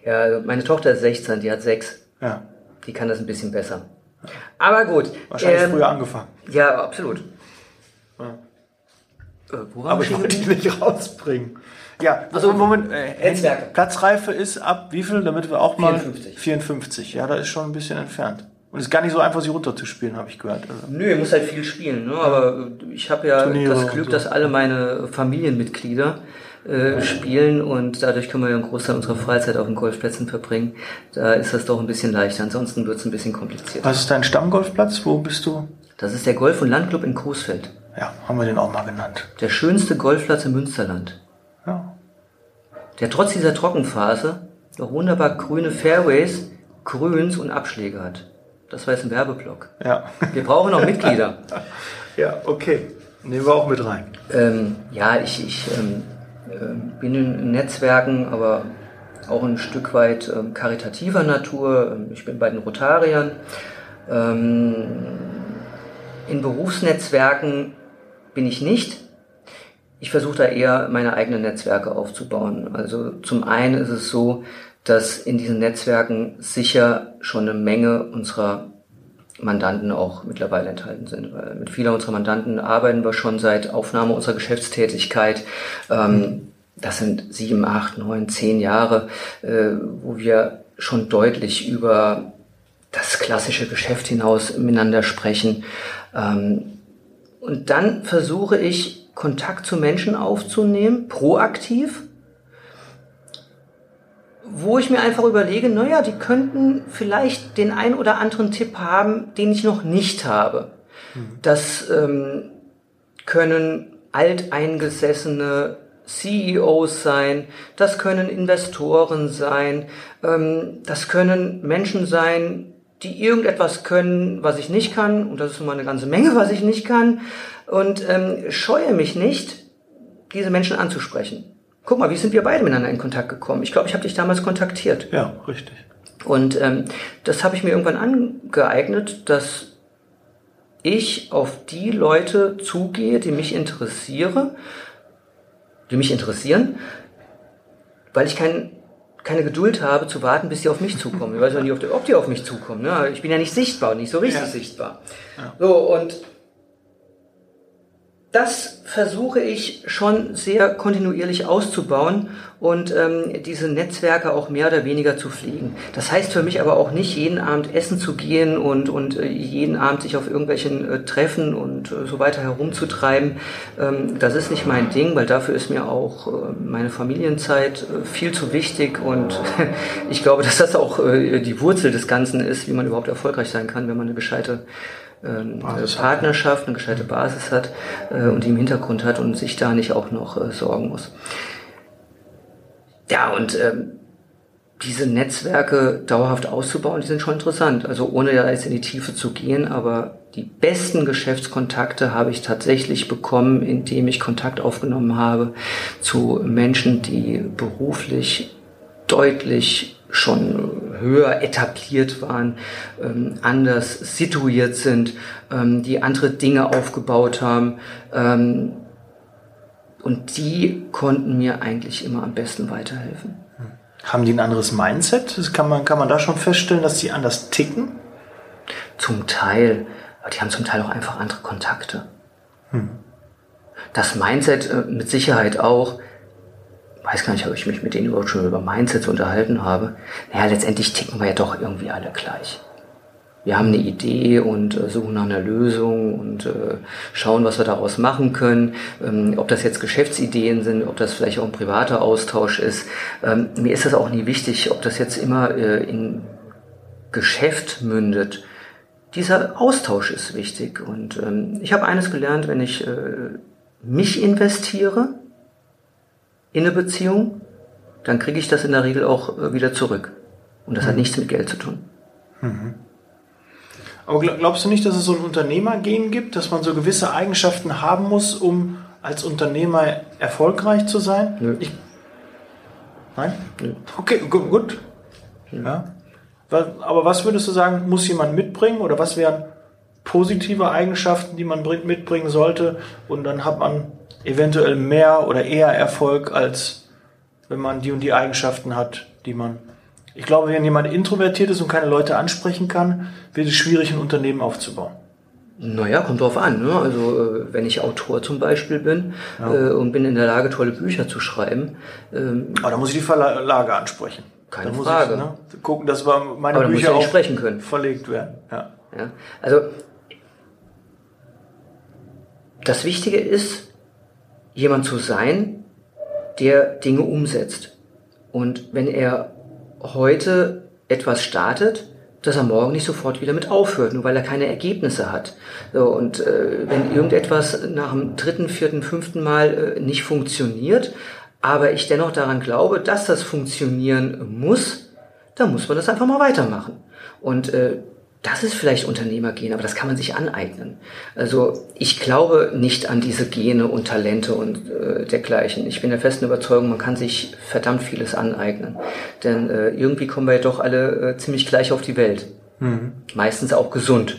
ja, also meine Tochter ist 16, die hat 6. Ja, Die kann das ein bisschen besser. Aber gut. wahrscheinlich ähm, früher angefangen. Ja, absolut. Äh, wo waren Aber ich wollte ihn nicht rausbringen. Ja, Also, also Moment, äh, Netzwerke. Platzreife ist ab wie viel, damit wir auch mal 54. 54. Ja, da ist schon ein bisschen entfernt. Und ist gar nicht so einfach, sie runterzuspielen, habe ich gehört. Also, Nö, ihr muss halt viel spielen. Ne? Aber äh, ich habe ja Turniere das Glück, so. dass alle meine Familienmitglieder äh, spielen und dadurch können wir ja einen Großteil unserer Freizeit auf den Golfplätzen verbringen. Da ist das doch ein bisschen leichter. Ansonsten wird es ein bisschen kompliziert. was ist dein Stammgolfplatz? Wo bist du? Das ist der Golf- und Landclub in Coesfeld. Ja, haben wir den auch mal genannt. Der schönste Golfplatz im Münsterland. Ja. Der trotz dieser Trockenphase noch wunderbar grüne Fairways, Grüns und Abschläge hat. Das war jetzt ein Werbeblock. Ja. Wir brauchen noch Mitglieder. Ja, okay. Nehmen wir auch mit rein. Ähm, ja, ich, ich ähm, ähm, bin in Netzwerken, aber auch ein Stück weit ähm, karitativer Natur. Ähm, Ich bin bei den Rotariern. Ähm, in Berufsnetzwerken bin ich nicht. ich versuche da eher meine eigenen Netzwerke aufzubauen. Also zum einen ist es so, dass in diesen Netzwerken sicher schon eine Menge unserer Mandanten auch mittlerweile enthalten sind. Weil mit vielen unserer Mandanten arbeiten wir schon seit Aufnahme unserer Geschäftstätigkeit. Ähm, das sind sieben, acht, neun, zehn Jahre, äh, wo wir schon deutlich über das klassische Geschäft hinaus miteinander sprechen. Ähm, und dann versuche ich, Kontakt zu Menschen aufzunehmen, proaktiv, wo ich mir einfach überlege, naja, die könnten vielleicht den ein oder anderen Tipp haben, den ich noch nicht habe. Das ähm, können alteingesessene CEOs sein, das können Investoren sein, ähm, das können Menschen sein, die irgendetwas können, was ich nicht kann, und das ist immer eine ganze Menge, was ich nicht kann, und ähm, scheue mich nicht, diese Menschen anzusprechen. Guck mal, wie sind wir beide miteinander in Kontakt gekommen? Ich glaube, ich habe dich damals kontaktiert. Ja, richtig. Und ähm, das habe ich mir irgendwann angeeignet, dass ich auf die Leute zugehe, die mich interessiere, die mich interessieren, weil ich kein, keine Geduld habe zu warten, bis sie auf mich zukommen. Ich weiß ja nicht, ob die auf mich zukommen. Ne? Ich bin ja nicht sichtbar, nicht so richtig ja. sichtbar. Ja. So, und das versuche ich schon sehr kontinuierlich auszubauen und ähm, diese Netzwerke auch mehr oder weniger zu pflegen. Das heißt für mich aber auch nicht, jeden Abend essen zu gehen und, und äh, jeden Abend sich auf irgendwelchen äh, Treffen und äh, so weiter herumzutreiben. Ähm, das ist nicht mein Ding, weil dafür ist mir auch äh, meine Familienzeit äh, viel zu wichtig und ich glaube, dass das auch die Wurzel des Ganzen ist, wie man überhaupt erfolgreich sein kann, wenn man eine gescheite ähm, Partnerschaft, eine gescheite Basis hat äh, und die im Hintergrund hat und sich da nicht auch noch äh, sorgen muss. Ja, und ähm, diese Netzwerke dauerhaft auszubauen, die sind schon interessant. Also ohne da jetzt in die Tiefe zu gehen, aber die besten Geschäftskontakte habe ich tatsächlich bekommen, indem ich Kontakt aufgenommen habe zu Menschen, die beruflich deutlich schon höher etabliert waren, ähm, anders situiert sind, ähm, die andere Dinge aufgebaut haben. Ähm, und die konnten mir eigentlich immer am besten weiterhelfen. Haben die ein anderes Mindset? Das kann, man, kann man da schon feststellen, dass die anders ticken? Zum Teil. Aber die haben zum Teil auch einfach andere Kontakte. Hm. Das Mindset äh, mit Sicherheit auch weiß gar nicht, ob ich mich mit denen überhaupt schon über Mindsets unterhalten habe. Naja, letztendlich ticken wir ja doch irgendwie alle gleich. Wir haben eine Idee und äh, suchen nach einer Lösung und äh, schauen, was wir daraus machen können. Ähm, ob das jetzt Geschäftsideen sind, ob das vielleicht auch ein privater Austausch ist. Ähm, mir ist das auch nie wichtig, ob das jetzt immer äh, in Geschäft mündet. Dieser Austausch ist wichtig. Und ähm, ich habe eines gelernt, wenn ich mich investiere, in eine Beziehung, dann kriege ich das in der Regel auch äh, wieder zurück. Und das mhm. hat nichts mit Geld zu tun. Mhm. Aber glaubst du nicht, dass es so ein Unternehmergehen gibt, dass man so gewisse Eigenschaften haben muss, um als Unternehmer erfolgreich zu sein? Nö. Ich Nein? Nö. Okay, gut. gut. Ja. Aber was würdest du sagen, muss jemand mitbringen oder was wären positive Eigenschaften, die man mitbringen sollte und dann hat man eventuell mehr oder eher Erfolg, als wenn man die und die Eigenschaften hat, die man. Ich glaube, wenn jemand introvertiert ist und keine Leute ansprechen kann, wird es schwierig, ein Unternehmen aufzubauen. Naja, kommt drauf an. Ne? Also äh, wenn ich Autor zum Beispiel bin ja. äh, und bin in der Lage, tolle Bücher zu schreiben. Ähm, Aber da muss ich die Verlage ansprechen. Keine Frage. Ich, ne, gucken, dass meine Aber Bücher auch sprechen können. verlegt werden. Ja. Ja. Also das Wichtige ist, jemand zu sein, der Dinge umsetzt. Und wenn er heute etwas startet, dass er morgen nicht sofort wieder mit aufhört, nur weil er keine Ergebnisse hat. So, und äh, wenn irgendetwas nach dem dritten, vierten, fünften Mal äh, nicht funktioniert, aber ich dennoch daran glaube, dass das funktionieren muss, dann muss man das einfach mal weitermachen. Und äh, das ist vielleicht Unternehmergehen, aber das kann man sich aneignen. Also ich glaube nicht an diese Gene und Talente und äh, dergleichen. Ich bin der festen Überzeugung, man kann sich verdammt vieles aneignen. Denn äh, irgendwie kommen wir ja doch alle äh, ziemlich gleich auf die Welt. Mhm. Meistens auch gesund.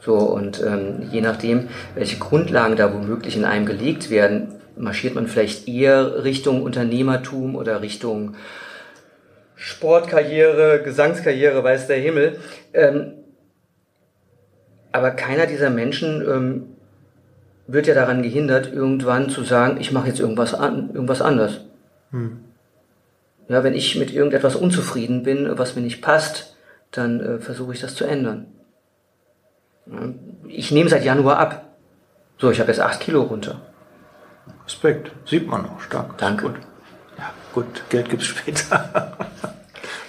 So, und ähm, je nachdem, welche Grundlagen da womöglich in einem gelegt werden, marschiert man vielleicht eher Richtung Unternehmertum oder Richtung Sportkarriere, Gesangskarriere, weiß der Himmel. Ähm, aber keiner dieser Menschen ähm, wird ja daran gehindert, irgendwann zu sagen, ich mache jetzt irgendwas, an, irgendwas anders. Hm. Ja, wenn ich mit irgendetwas unzufrieden bin, was mir nicht passt, dann äh, versuche ich das zu ändern. Ich nehme seit Januar ab. So, ich habe jetzt acht Kilo runter. Respekt, sieht man auch stark. Danke. Gut. Gut, Geld gibt's später.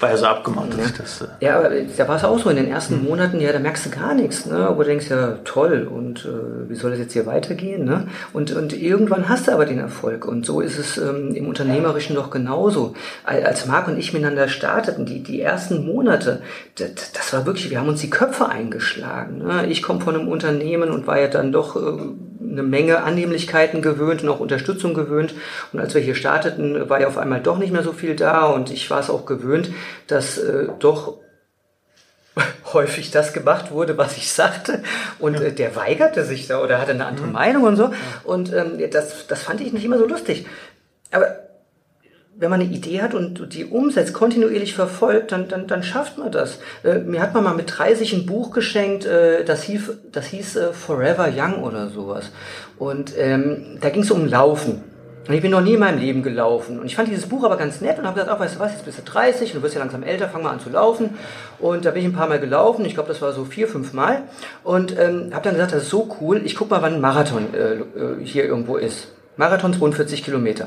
war ja so abgemacht. Ja, das, äh ja aber da war es auch so in den ersten hm. Monaten, ja, da merkst du gar nichts, ne? Wo du denkst, ja, toll, und äh, wie soll das jetzt hier weitergehen, ne? Und, und irgendwann hast du aber den Erfolg. Und so ist es ähm, im Unternehmerischen doch genauso. Als Marc und ich miteinander starteten, die, die ersten Monate, das, das war wirklich, wir haben uns die Köpfe eingeschlagen. Ne? Ich komme von einem Unternehmen und war ja dann doch äh, eine Menge Annehmlichkeiten gewöhnt und auch Unterstützung gewöhnt. Und als wir hier starteten, war ja auf einmal doch nicht mehr so viel da und ich war es auch gewöhnt, dass äh, doch häufig das gemacht wurde, was ich sagte. Und äh, der weigerte sich da oder hatte eine andere mhm. Meinung und so. Und ähm, das, das fand ich nicht immer so lustig. Aber wenn man eine Idee hat und die umsetzt, kontinuierlich verfolgt, dann, dann, dann schafft man das. Äh, mir hat man mal mit 30 ein Buch geschenkt, äh, das hieß, das hieß äh, Forever Young oder sowas. Und ähm, da ging es um Laufen. Und ich bin noch nie in meinem Leben gelaufen. Und ich fand dieses Buch aber ganz nett und habe gesagt, ach, weißt du was, jetzt bist du 30 und du wirst ja langsam älter, fang mal an zu laufen. Und da bin ich ein paar Mal gelaufen, ich glaube, das war so vier, fünf Mal. Und ähm, habe dann gesagt, das ist so cool, ich guck mal, wann ein Marathon äh, äh hier irgendwo ist. Marathon 42 Kilometer.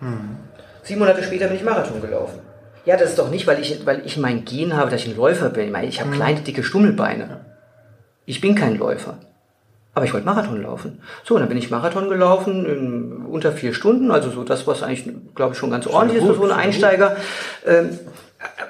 Mhm. Sieben Monate später bin ich Marathon gelaufen. Ja, das ist doch nicht, weil ich, weil ich mein Gen habe, dass ich ein Läufer bin. Ich meine, ich habe mhm. kleine, dicke Stummelbeine. Ich bin kein Läufer. Aber ich wollte Marathon laufen. So, und dann bin ich Marathon gelaufen in unter vier Stunden, also so das, was eigentlich, glaube ich, schon ganz ordentlich ist für so ein Einsteiger. Ähm,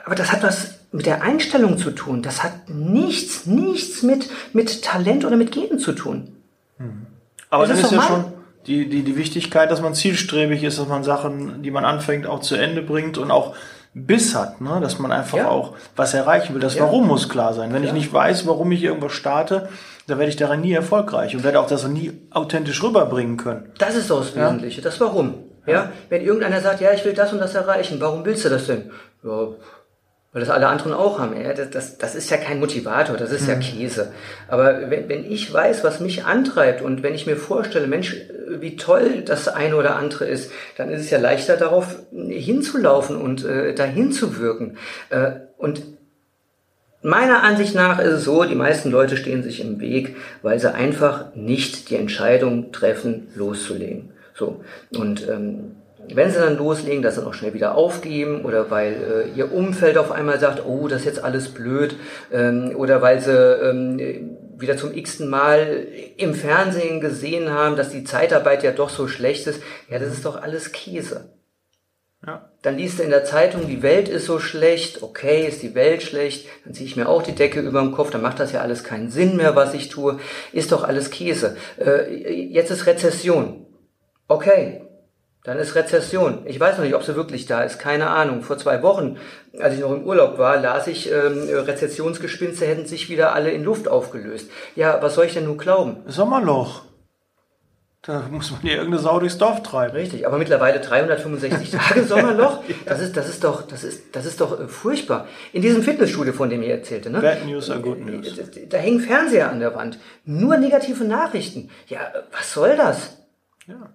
aber das hat was mit der Einstellung zu tun. Das hat nichts, nichts mit, mit Talent oder mit Genen zu tun. Mhm. Aber das, das ist, ist ja schon die, die, die Wichtigkeit, dass man zielstrebig ist, dass man Sachen, die man anfängt, auch zu Ende bringt und auch Biss hat, ne? dass man einfach ja. auch was erreichen will. Das ja. Warum muss klar sein. Wenn ja. ich nicht weiß, warum ich irgendwas starte, dann werde ich daran nie erfolgreich und werde auch das nie authentisch rüberbringen können. Das ist das Wesentliche, das Warum. Ja? Wenn irgendeiner sagt, ja, ich will das und das erreichen, warum willst du das denn? Ja, weil das alle anderen auch haben. Ja, das, das, das ist ja kein Motivator, das ist mhm. ja Käse. Aber wenn, wenn ich weiß, was mich antreibt und wenn ich mir vorstelle, Mensch, wie toll das eine oder andere ist, dann ist es ja leichter darauf hinzulaufen und äh, dahin zu wirken. Äh, und Meiner Ansicht nach ist es so, die meisten Leute stehen sich im Weg, weil sie einfach nicht die Entscheidung treffen, loszulegen. So. Und ähm, wenn sie dann loslegen, das dann auch schnell wieder aufgeben oder weil äh, ihr Umfeld auf einmal sagt, oh, das ist jetzt alles blöd ähm, oder weil sie ähm, wieder zum x-ten Mal im Fernsehen gesehen haben, dass die Zeitarbeit ja doch so schlecht ist. Ja, das ist doch alles Käse. Ja. Dann liest du in der Zeitung, die Welt ist so schlecht, okay, ist die Welt schlecht, dann ziehe ich mir auch die Decke über den Kopf, dann macht das ja alles keinen Sinn mehr, was ich tue, ist doch alles Käse. Äh, jetzt ist Rezession. Okay, dann ist Rezession. Ich weiß noch nicht, ob sie wirklich da ist, keine Ahnung. Vor zwei Wochen, als ich noch im Urlaub war, las ich, ähm, Rezessionsgespinste hätten sich wieder alle in Luft aufgelöst. Ja, was soll ich denn nun glauben? Sommerloch. Da muss man ja irgendeine Sau durchs Dorf treiben. Richtig, aber mittlerweile 365 Tage Sommerloch, das ist, das ist doch, das ist, das ist doch äh, furchtbar. In diesem Fitnessstudio, von dem ich erzählte, ne? Bad News are good news. Da hängen Fernseher an der Wand. Nur negative Nachrichten. Ja, was soll das? Ja.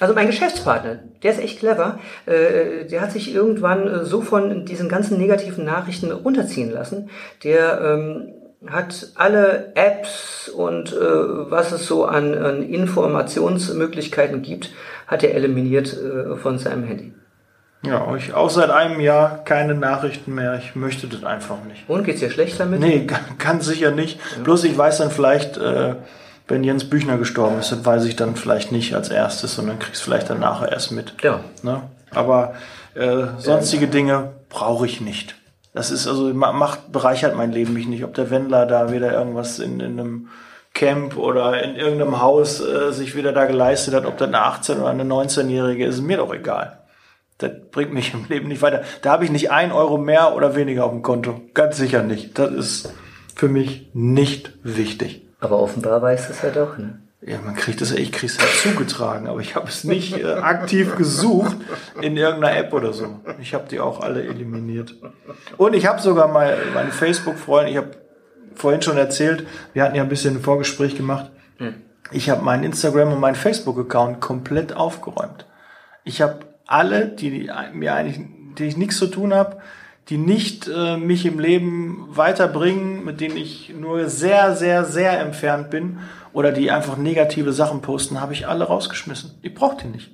Also mein Geschäftspartner, der ist echt clever. Äh, der hat sich irgendwann äh, so von diesen ganzen negativen Nachrichten runterziehen lassen. Der ähm, hat alle Apps und äh, was es so an, an Informationsmöglichkeiten gibt, hat er eliminiert äh, von seinem Handy. Ja, ich auch seit einem Jahr keine Nachrichten mehr. Ich möchte das einfach nicht. Und geht's dir schlecht damit? Nee, ganz sicher nicht. Ja. Bloß ich weiß dann vielleicht, äh, wenn Jens Büchner gestorben ist, dann weiß ich dann vielleicht nicht als erstes, sondern krieg's vielleicht dann nachher erst mit. Ja. Ne? Aber äh, sonstige. Dinge brauche ich nicht. Das ist also macht bereichert mein Leben mich nicht, ob der Wendler da wieder irgendwas in, in einem Camp oder in irgendeinem Haus äh, sich wieder da geleistet hat, ob das eine 18 oder eine 19-Jährige ist, mir doch egal. Das bringt mich im Leben nicht weiter. Da habe ich nicht ein Euro mehr oder weniger auf dem Konto. Ganz sicher nicht. Das ist für mich nicht wichtig. Aber offenbar weiß es ja doch, ne? Ja, man kriegt es, ich krieg's halt zugetragen, aber ich habe es nicht äh, aktiv gesucht in irgendeiner App oder so. Ich habe die auch alle eliminiert. Und ich habe sogar mal meine Facebook-Freunde, ich habe vorhin schon erzählt, wir hatten ja ein bisschen ein Vorgespräch gemacht. Ich habe meinen Instagram und meinen Facebook-Account komplett aufgeräumt. Ich habe alle, die mir eigentlich, die ich nichts zu tun habe, die nicht äh, mich im Leben weiterbringen, mit denen ich nur sehr, sehr, sehr entfernt bin oder die einfach negative Sachen posten, habe ich alle rausgeschmissen. Ich brauche die nicht.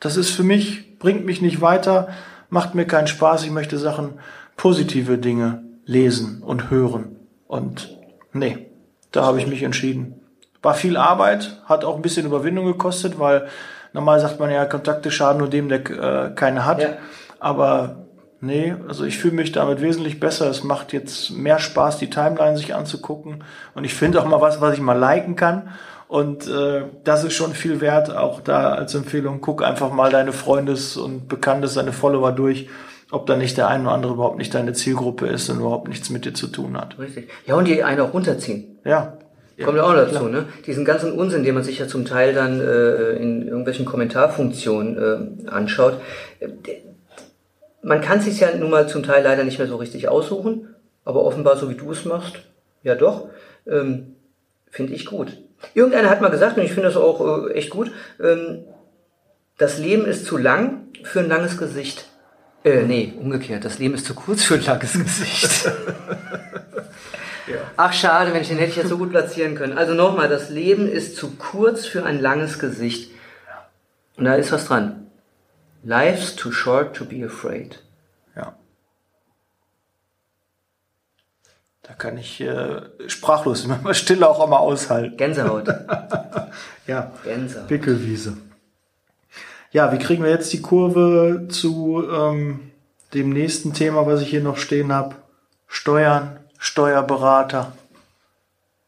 Das ist für mich, bringt mich nicht weiter, macht mir keinen Spaß. Ich möchte Sachen, positive Dinge lesen und hören. Und nee, da habe ich mich entschieden. War viel Arbeit, hat auch ein bisschen Überwindung gekostet, weil normal sagt man ja, Kontakte schaden nur dem, der äh, keine hat. Ja. Aber nee, also ich fühle mich damit wesentlich besser. Es macht jetzt mehr Spaß, die Timeline sich anzugucken. Und ich finde auch mal was, was ich mal liken kann. Und äh, das ist schon viel wert, auch da als Empfehlung. Guck einfach mal deine Freundes- und Bekanntes, deine Follower durch, ob da nicht der eine oder andere überhaupt nicht deine Zielgruppe ist und überhaupt nichts mit dir zu tun hat. Richtig. Ja, und die eine auch runterziehen. Ja. Kommt ja auch dazu, klar. ne? Diesen ganzen Unsinn, den man sich ja zum Teil dann äh, in irgendwelchen Kommentarfunktionen äh, anschaut. Man kann sich ja nun mal zum Teil leider nicht mehr so richtig aussuchen, aber offenbar, so wie du es machst, ja doch, ähm, finde ich gut. Irgendeiner hat mal gesagt, und ich finde das auch äh, echt gut, ähm, das Leben ist zu lang für ein langes Gesicht. Äh, nee, umgekehrt, das Leben ist zu kurz für ein langes Gesicht. ja. Ach schade, Mensch, den hätte ich jetzt so gut platzieren können. Also nochmal, das Leben ist zu kurz für ein langes Gesicht. Und da ist was dran. Life's too short to be afraid. Ja. Da kann ich äh, sprachlos, manchmal Stille auch einmal aushalten. Gänsehaut. ja. Gänsehaut. Pickelwiese. Ja, wie kriegen wir jetzt die Kurve zu ähm, dem nächsten Thema, was ich hier noch stehen habe? Steuern, Steuerberater.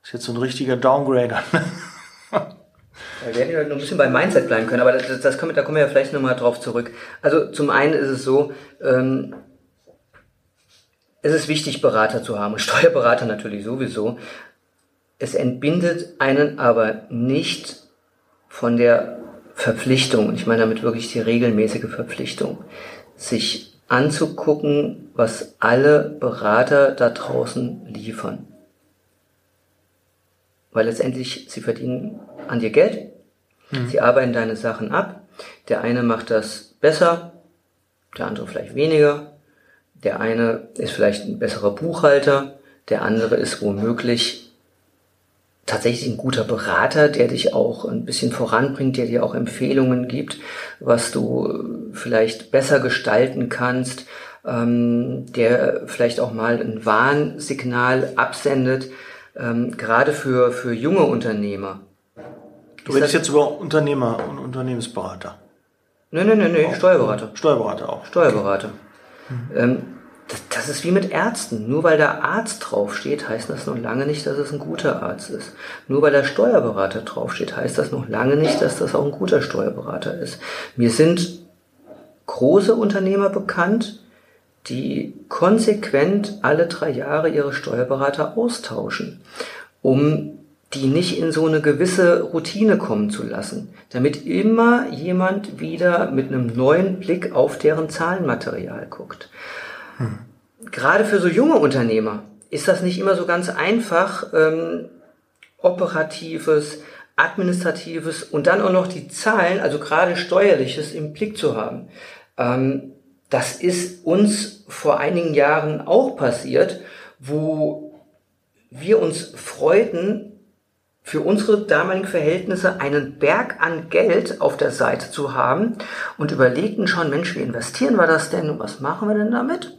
Ist jetzt so ein richtiger Downgrader. Wir werden ja noch ein bisschen beim Mindset bleiben können, aber das, das kommen, da kommen wir ja vielleicht nochmal drauf zurück. Also zum einen ist es so, ähm, es ist wichtig, Berater zu haben und Steuerberater natürlich sowieso. Es entbindet einen aber nicht von der Verpflichtung, und ich meine damit wirklich die regelmäßige Verpflichtung, sich anzugucken, was alle Berater da draußen liefern. Weil letztendlich sie verdienen an dir Geld, mhm. sie arbeiten deine Sachen ab. Der eine macht das besser, der andere vielleicht weniger. Der eine ist vielleicht ein besserer Buchhalter, der andere ist womöglich tatsächlich ein guter Berater, der dich auch ein bisschen voranbringt, der dir auch Empfehlungen gibt, was du vielleicht besser gestalten kannst, ähm, der vielleicht auch mal ein Warnsignal absendet, ähm, gerade für, für junge Unternehmer. Du redest jetzt über Unternehmer und Unternehmensberater. Nein, nein, nein, nee, Steuerberater. Steuerberater auch. Steuerberater. Okay. Ähm, das, das ist wie mit Ärzten. Nur weil da Arzt draufsteht, heißt das noch lange nicht, dass es ein guter Arzt ist. Nur weil da Steuerberater draufsteht, heißt das noch lange nicht, dass das auch ein guter Steuerberater ist. Mir sind große Unternehmer bekannt, die konsequent alle drei Jahre ihre Steuerberater austauschen, um die nicht in so eine gewisse Routine kommen zu lassen, damit immer jemand wieder mit einem neuen Blick auf deren Zahlenmaterial guckt. Hm. Gerade für so junge Unternehmer ist das nicht immer so ganz einfach, ähm, operatives, administratives und dann auch noch die Zahlen, also gerade steuerliches im Blick zu haben. Ähm, das ist uns vor einigen Jahren auch passiert, wo wir uns freuten, für unsere damaligen Verhältnisse einen Berg an Geld auf der Seite zu haben und überlegten schon, Mensch, wie investieren wir das denn und was machen wir denn damit?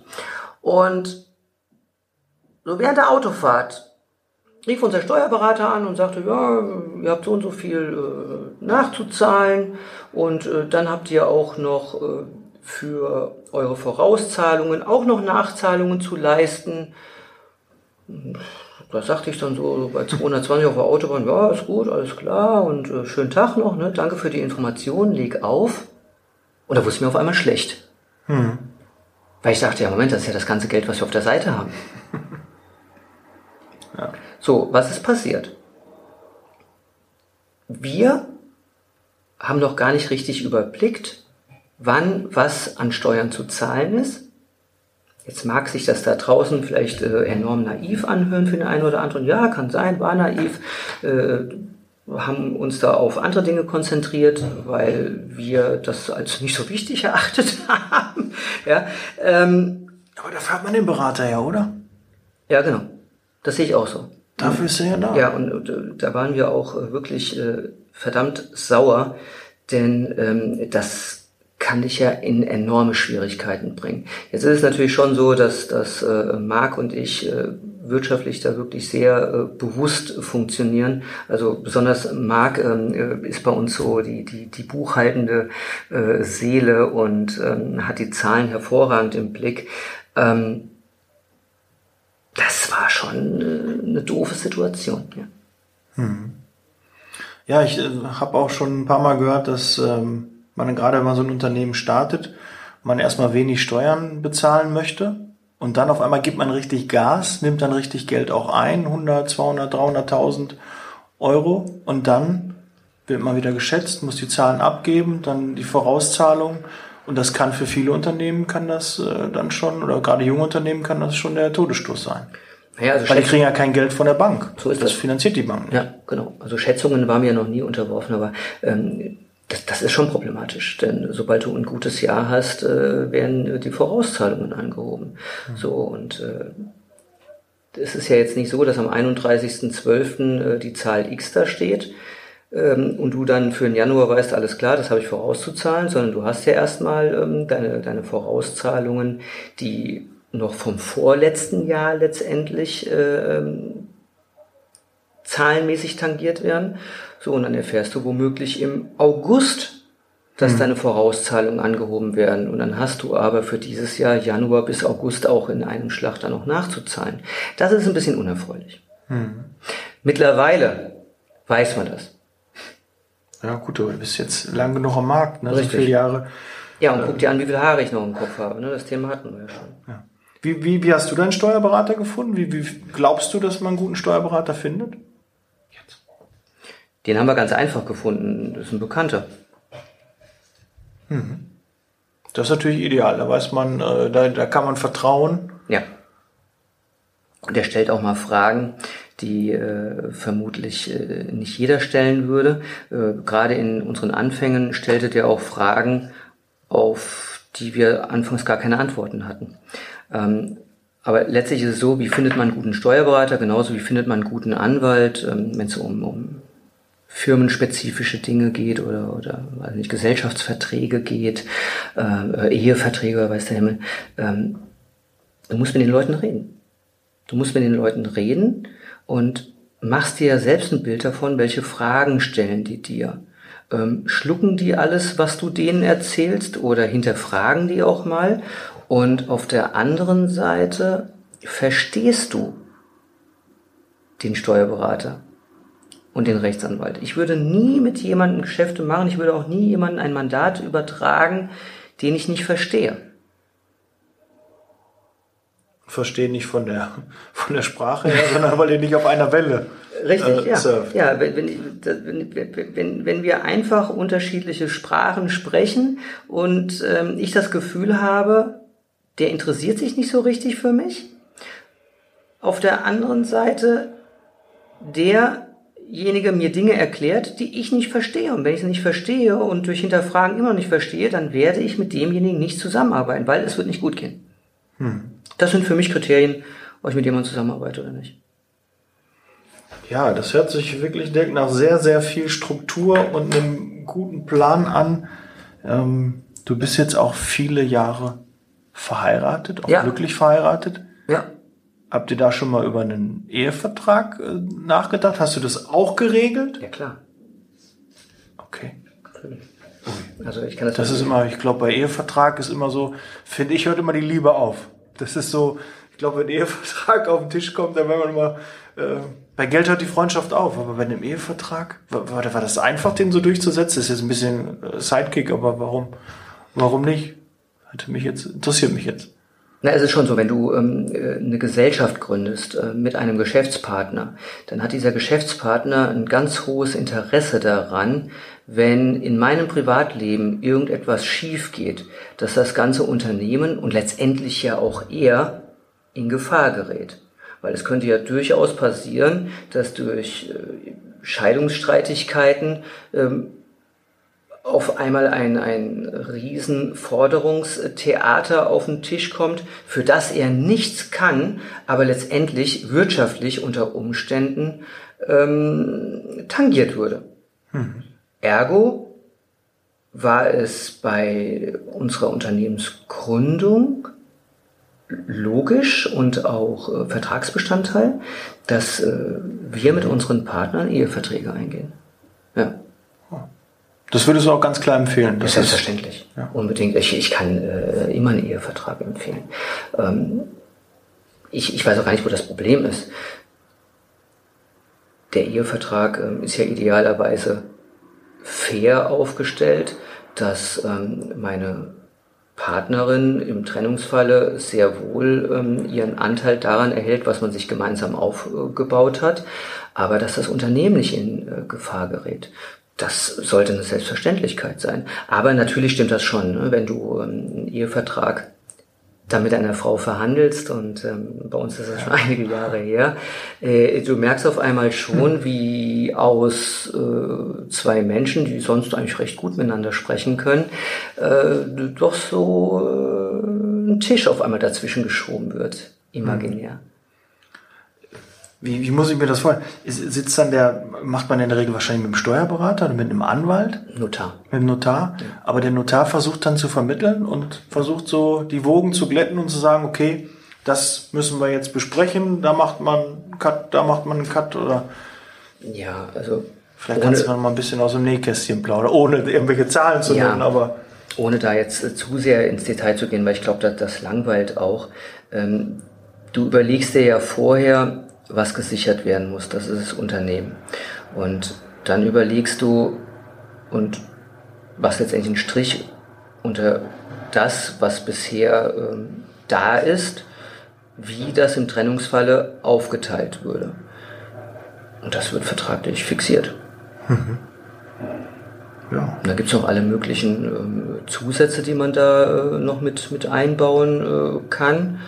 Und so während der Autofahrt rief unser Steuerberater an und sagte, ja, ihr habt so und so viel äh, nachzuzahlen und äh, dann habt ihr auch noch äh, für eure Vorauszahlungen auch noch Nachzahlungen zu leisten da sagte ich dann so bei 220 auf der Autobahn, ja, ist gut, alles klar und äh, schönen Tag noch, ne? danke für die Information, leg auf. Und da wurde es mir auf einmal schlecht. Hm. Weil ich dachte, ja, Moment, das ist ja das ganze Geld, was wir auf der Seite haben. ja. So, was ist passiert? wir haben noch gar nicht richtig überblickt, wann was an Steuern zu zahlen ist. Jetzt mag sich das da draußen vielleicht äh, enorm naiv anhören für den einen oder anderen. Ja, kann sein, war naiv. Äh, haben uns da auf andere Dinge konzentriert, weil wir das als nicht so wichtig erachtet haben. ja, ähm, Aber dafür hat man den Berater ja, oder? ja, genau. Das sehe ich auch so. Dafür ist er ja da. Ja, und äh, da waren wir auch äh, wirklich äh, verdammt sauer, denn ähm, das kann dich ja in enorme Schwierigkeiten bringen. Jetzt ist es natürlich schon so, dass, dass äh, Marc und ich äh, wirtschaftlich da wirklich sehr äh, bewusst funktionieren. Also besonders Marc ähm, äh, ist bei uns so die, die, die buchhaltende äh, Seele und ähm, hat die Zahlen hervorragend im Blick. Ähm, das war schon äh, eine doofe Situation. Ja. Ja, ich äh, habe auch schon ein paar Mal gehört, dass ähm, man gerade, wenn man so ein Unternehmen startet, man erstmal wenig Steuern bezahlen möchte und dann auf einmal gibt man richtig Gas, nimmt dann richtig Geld auch ein, 100, 200, 300.000 Euro und dann wird man wieder geschätzt, muss die Zahlen abgeben, dann die Vorauszahlung und das kann für viele Unternehmen kann das äh, dann schon oder gerade junge Unternehmen kann das schon der Todesstoß sein. Naja, also Weil die kriegen ja kein Geld von der Bank. So ist das das. finanziert die Bank. nicht. Ja, genau. Also Schätzungen waren mir noch nie unterworfen, aber ähm, das, das ist schon problematisch, denn sobald du ein gutes Jahr hast, äh, werden äh, die Vorauszahlungen angehoben. So und äh, es ist ja jetzt nicht so, dass am 31.12. Äh, die Zahl X da steht ähm, und du dann für den Januar weißt, alles klar, das habe ich vorauszuzahlen, sondern du hast ja erstmal ähm, deine, deine Vorauszahlungen, die noch vom vorletzten Jahr letztendlich äh, ähm, zahlenmäßig tangiert werden. So, und dann erfährst du womöglich im August, dass deine Vorauszahlungen angehoben werden. Und dann hast du aber für dieses Jahr Januar bis August auch in einem Schlag dann noch nachzuzahlen. Das ist ein bisschen unerfreulich. Mittlerweile weiß man das. Ja, gut, du bist jetzt lang genug am Markt, ne? Richtig. so viele Jahre. Ja, und guck dir an, wie viele Haare ich noch im Kopf habe. Ne? Das Thema hatten wir ja schon. Wie, wie, wie hast du deinen Steuerberater gefunden? Wie, wie glaubst du, dass man einen guten Steuerberater findet? Den haben wir ganz einfach gefunden. Das ist ein Bekannter. Das ist natürlich ideal. Da weiß man, äh, da, da kann man vertrauen. Ja. Und er stellt auch mal Fragen, die äh, vermutlich äh, nicht jeder stellen würde. Äh, Gerade in unseren Anfängen stellte der auch Fragen, auf die wir anfangs gar keine Antworten hatten. Ähm, aber letztlich ist es so, wie findet man einen guten Steuerberater, genauso wie findet man einen guten Anwalt, ähm, wenn es um, um firmenspezifische Dinge geht oder, oder weiß nicht, Gesellschaftsverträge geht, äh, Eheverträge oder weiß der Himmel. Ähm, du musst mit den Leuten reden. Du musst mit den Leuten reden und machst dir ja selbst ein Bild davon, welche Fragen stellen die dir. Ähm, schlucken die alles, was du denen erzählst oder hinterfragen die auch mal? Und auf der anderen Seite verstehst du den Steuerberater und den Rechtsanwalt. Ich würde nie mit jemandem Geschäfte machen, ich würde auch nie jemandem ein Mandat übertragen, den ich nicht verstehe. Verstehen nicht von der, von der Sprache her, sondern weil ihr nicht auf einer Welle Richtig, äh, ja. surft. Ja, wenn, wenn, wenn, wenn, wir einfach unterschiedliche Sprachen sprechen und ähm, ich das Gefühl habe, der interessiert sich nicht so richtig für mich. Auf der anderen Seite, derjenige mir Dinge erklärt, die ich nicht verstehe. Und wenn ich sie nicht verstehe und durch Hinterfragen immer noch nicht verstehe, dann werde ich mit demjenigen nicht zusammenarbeiten, weil es wird nicht gut gehen. Das sind für mich Kriterien, ob ich mit jemandem zusammenarbeite oder nicht. Ja, das hört sich wirklich direkt nach sehr, sehr viel Struktur und einem guten Plan an. Ähm, du bist jetzt auch viele Jahre verheiratet, auch Ja. glücklich verheiratet. Ja, Habt ihr da schon mal über einen Ehevertrag äh, nachgedacht? Hast du das auch geregelt? ja klar. Okay. Also ich kann das, Das ist immer, ich glaube, bei Ehevertrag ist immer so, finde ich, hört immer die Liebe auf. Das ist so, ich glaube, wenn ein Ehevertrag auf den Tisch kommt, dann wenn man immer, äh, bei Geld hört die Freundschaft auf, aber bei einem Ehevertrag, war, war war das einfach, den so durchzusetzen? Das ist jetzt ein bisschen äh, Sidekick, aber warum, warum nicht? Hätte mich jetzt, interessiert mich jetzt. Na, es ist schon so, wenn du ähm, äh, eine Gesellschaft gründest äh, mit einem Geschäftspartner, dann hat dieser Geschäftspartner ein ganz hohes Interesse daran, wenn in meinem Privatleben irgendetwas schief geht, dass das ganze Unternehmen und letztendlich ja auch er in Gefahr gerät. Weil es könnte ja durchaus passieren, dass durch äh, Scheidungsstreitigkeiten ähm, auf einmal ein, ein Riesenforderungstheater auf den Tisch kommt, für das er nichts kann, aber letztendlich wirtschaftlich unter Umständen ähm, tangiert würde. Mhm. Ergo war es bei unserer Unternehmensgründung logisch und auch äh, Vertragsbestandteil, dass äh, wir mit unseren Partnern Eheverträge eingehen. Ja. Das würdest du auch ganz klar empfehlen. Das selbstverständlich. Ist, ja. Unbedingt. Ich, ich kann äh, immer einen Ehevertrag empfehlen. Ähm, ich, ich weiß auch gar nicht, wo das Problem ist. Der Ehevertrag ähm, ist ja idealerweise fair aufgestellt, dass ähm, meine Partnerin im Trennungsfalle sehr wohl ähm, ihren Anteil daran erhält, was man sich gemeinsam aufgebaut hat, aber dass das Unternehmen nicht in äh, Gefahr gerät. Das sollte eine Selbstverständlichkeit sein. Aber natürlich stimmt das schon, ne? wenn du ähm, einen Ehevertrag da mit einer Frau verhandelst und ähm, bei uns ist das schon einige Jahre her, äh, du merkst auf einmal schon, hm. wie aus äh, zwei Menschen, die sonst eigentlich recht gut miteinander sprechen können, äh, doch so äh, ein Tisch auf einmal dazwischen geschoben wird, imaginär. Hm. Wie, wie muss ich mir das vorstellen? Sitzt dann der, macht man in der Regel wahrscheinlich mit dem Steuerberater oder mit einem Anwalt? Notar. Mit dem Notar. Ja. Aber der Notar versucht dann zu vermitteln und versucht so die Wogen zu glätten und zu sagen, okay, das müssen wir jetzt besprechen, da macht man einen Cut, da macht man einen Cut oder. Ja, also. Vielleicht kannst du mal ein bisschen aus dem Nähkästchen plaudern, ohne irgendwelche Zahlen zu ja, nennen, aber. Ohne da jetzt zu sehr ins Detail zu gehen, weil ich glaube, das, das langweilt auch. Ähm, du überlegst dir ja vorher, was gesichert werden muss. Das ist das Unternehmen. Und dann überlegst du und was letztendlich ein Strich unter das, was bisher ähm, da ist, wie das im Trennungsfalle aufgeteilt würde. Und das wird vertraglich fixiert. Mhm. Ja. Da gibt es noch alle möglichen ähm, Zusätze, die man da äh, noch mit, mit einbauen äh, kann.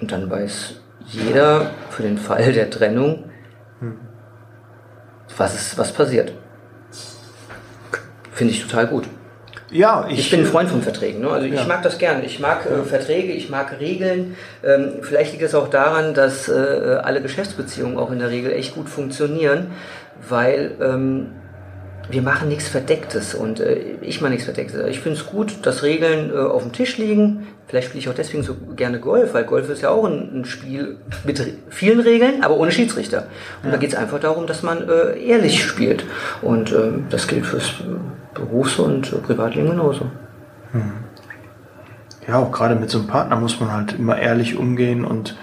Und dann weiß jeder für den Fall der Trennung, was, ist, was passiert. Finde ich total gut. Ja, ich, ich bin ein Freund von Verträgen. Ne? Also ja. ich mag das gern. Ich mag äh, Verträge, ich mag Regeln. Ähm, vielleicht liegt es auch daran, dass äh, alle Geschäftsbeziehungen auch in der Regel echt gut funktionieren, weil ähm, wir machen nichts Verdecktes und äh, ich mache nichts Verdecktes. Ich finde es gut, dass Regeln äh, auf dem Tisch liegen. Vielleicht spiele ich auch deswegen so gerne Golf, weil Golf ist ja auch ein, ein Spiel mit vielen Regeln, aber ohne Schiedsrichter. Und ja. da geht es einfach darum, dass man äh, ehrlich spielt. Und äh, das gilt fürs äh, Berufs- und äh, Privatleben genauso. Hm. Ja, auch gerade mit so einem Partner muss man halt immer ehrlich umgehen und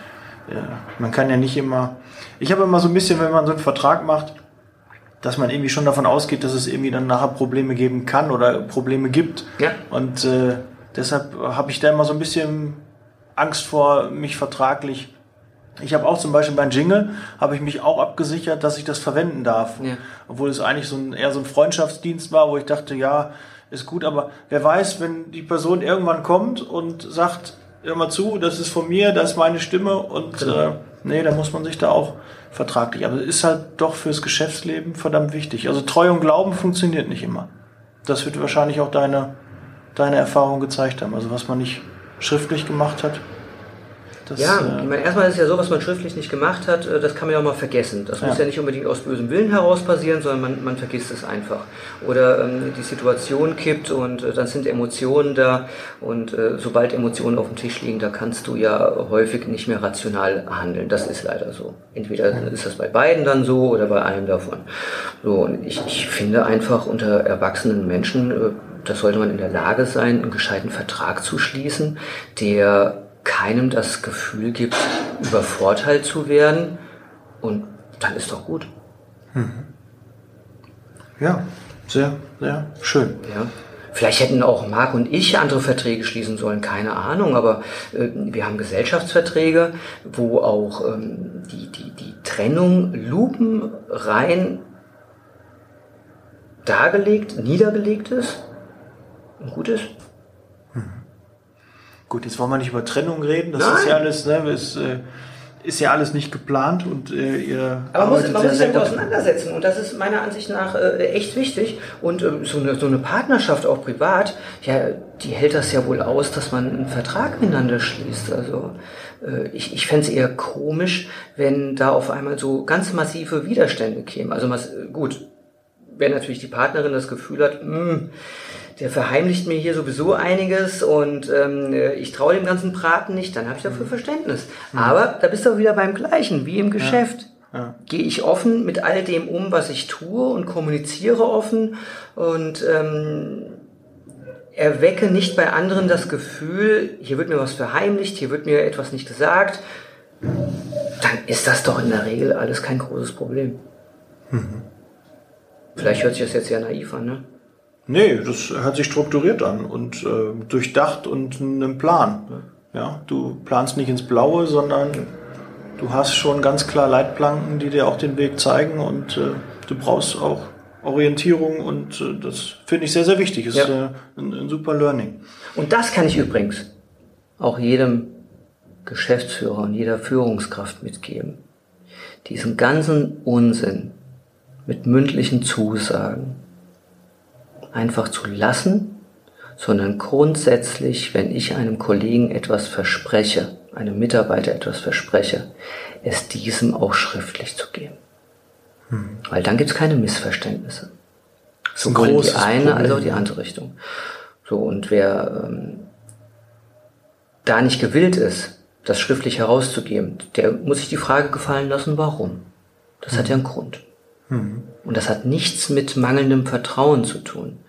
man kann ja nicht immer. Ich habe immer so ein bisschen, wenn man so einen Vertrag macht, dass man irgendwie schon davon ausgeht, dass es irgendwie dann nachher Probleme geben kann oder Probleme gibt. Ja. Und äh, deshalb habe ich da immer so ein bisschen Angst vor, mich vertraglich. Ich habe auch zum Beispiel beim Jingle, habe ich mich auch abgesichert, dass ich das verwenden darf. Ja. Obwohl es eigentlich so ein, eher so ein Freundschaftsdienst war, wo ich dachte, ja, ist gut, aber wer weiß, wenn die Person irgendwann kommt und sagt, hör mal zu, das ist von mir, das ist meine Stimme und genau. äh, nee, da muss man sich da auch vertraglich. Aber es ist halt doch fürs Geschäftsleben verdammt wichtig. Also Treu und Glauben funktioniert nicht immer. Das wird wahrscheinlich auch deine, deine Erfahrung gezeigt haben. Also was man nicht schriftlich gemacht hat, das, ja, äh, ich meine, erstmal ist es ja so, was man schriftlich nicht gemacht hat, äh, das kann man ja auch mal vergessen. Das ja. muss ja nicht unbedingt aus bösem Willen heraus passieren, sondern man, man vergisst es einfach. Oder ähm, die Situation kippt und äh, dann sind Emotionen da und äh, sobald Emotionen auf dem Tisch liegen, da kannst du ja häufig nicht mehr rational handeln. Das ist leider so. Entweder ja. ist das bei beiden dann so oder bei einem davon. So, und ich, ich finde einfach unter erwachsenen Menschen, äh, das sollte man in der Lage sein, einen gescheiten Vertrag zu schließen, der keinem das Gefühl gibt, übervorteilt zu werden. Und dann ist doch gut. Mhm. Ja, sehr, sehr schön. Ja. Vielleicht hätten auch Marc und ich andere Verträge schließen sollen, keine Ahnung, aber äh, wir haben Gesellschaftsverträge, wo auch ähm, die, die, die Trennung lupenrein dargelegt, niedergelegt ist und gut ist. Gut, jetzt wollen wir nicht über Trennung reden. Das Nein. ist ja alles, ne, ist, äh, ist ja alles nicht geplant und äh, ihr Aber man muss, man muss sich damit auseinandersetzen und das ist meiner Ansicht nach äh, echt wichtig. Und äh, so, eine, so eine Partnerschaft auch privat, ja, die hält das ja wohl aus, dass man einen Vertrag miteinander schließt. Also äh, ich, ich fände es eher komisch, wenn da auf einmal so ganz massive Widerstände kämen. Also mas- gut, wenn natürlich die Partnerin das Gefühl hat, "Hm, der verheimlicht mir hier sowieso einiges und ähm, ich traue dem ganzen Braten nicht, dann habe ich dafür Verständnis. Aber da bist du auch wieder beim Gleichen, wie im Geschäft. Ja. Gehe ich offen mit all dem um, was ich tue und kommuniziere offen und ähm, erwecke nicht bei anderen das Gefühl, hier wird mir was verheimlicht, hier wird mir etwas nicht gesagt, dann ist das doch in der Regel alles kein großes Problem. Vielleicht hört sich das jetzt sehr naiv an, ne? Nee, das hört sich strukturiert an und äh, durchdacht und einen Plan. Ja, du planst nicht ins Blaue, sondern du hast schon ganz klar Leitplanken, die dir auch den Weg zeigen und äh, du brauchst auch Orientierung und äh, das finde ich sehr, sehr wichtig. Ist Ja. äh, ein, ein super Learning. Und das kann ich übrigens auch jedem Geschäftsführer und jeder Führungskraft mitgeben. Diesen ganzen Unsinn mit mündlichen Zusagen einfach zu lassen, sondern grundsätzlich, wenn ich einem Kollegen etwas verspreche, einem Mitarbeiter etwas verspreche, es diesem auch schriftlich zu geben. Weil dann gibt es keine Missverständnisse. Sowohl in die eine als auch die andere Richtung. So, und wer ähm, da nicht gewillt ist, das schriftlich herauszugeben, der muss sich die Frage gefallen lassen, warum. Das hat ja einen Grund. Und das hat nichts mit mangelndem Vertrauen zu tun,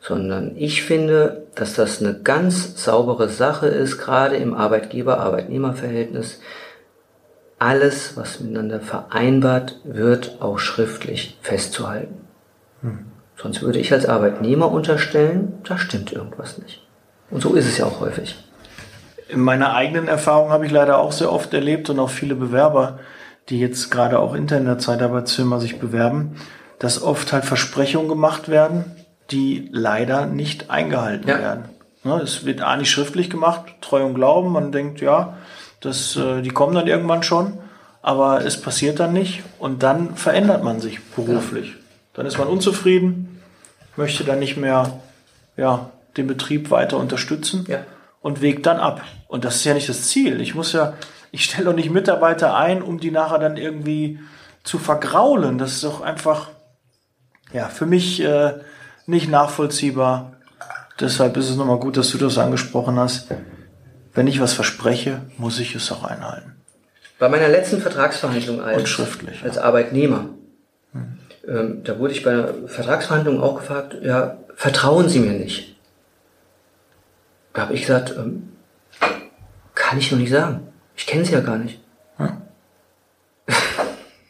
sondern ich finde, dass das eine ganz saubere Sache ist, gerade im Arbeitgeber-Arbeitnehmer-Verhältnis. Alles, was miteinander vereinbart wird, auch schriftlich festzuhalten. Sonst würde ich als Arbeitnehmer unterstellen, da stimmt irgendwas nicht. Und so ist es ja auch häufig. In meiner eigenen Erfahrung habe ich leider auch sehr oft erlebt und auch viele Bewerber, die jetzt gerade auch intern in der Zeitarbeitsfirma sich bewerben, dass oft halt Versprechungen gemacht werden, die leider nicht eingehalten Ja. werden. Ne, Es wird A nicht schriftlich gemacht, Treu und Glauben, man denkt, ja, das, äh, die kommen dann irgendwann schon, aber es passiert dann nicht und dann verändert man sich beruflich. Dann ist man unzufrieden, möchte dann nicht mehr ja, den Betrieb weiter unterstützen Ja. und wägt dann ab. Und das ist ja nicht das Ziel. Ich muss ja, ich stelle doch nicht Mitarbeiter ein, um die nachher dann irgendwie zu vergraulen. Das ist doch einfach, ja, für mich äh, nicht nachvollziehbar. Deshalb ist es nochmal gut, dass du das angesprochen hast. Wenn ich was verspreche, muss ich es auch einhalten. Bei meiner letzten Vertragsverhandlung als, Und schriftlich, als Arbeitnehmer, ähm, da wurde ich bei einer Vertragsverhandlung auch gefragt, ja, vertrauen Sie mir nicht? Da habe ich gesagt, ähm, kann ich noch nicht sagen. Ich kenne Sie ja gar nicht.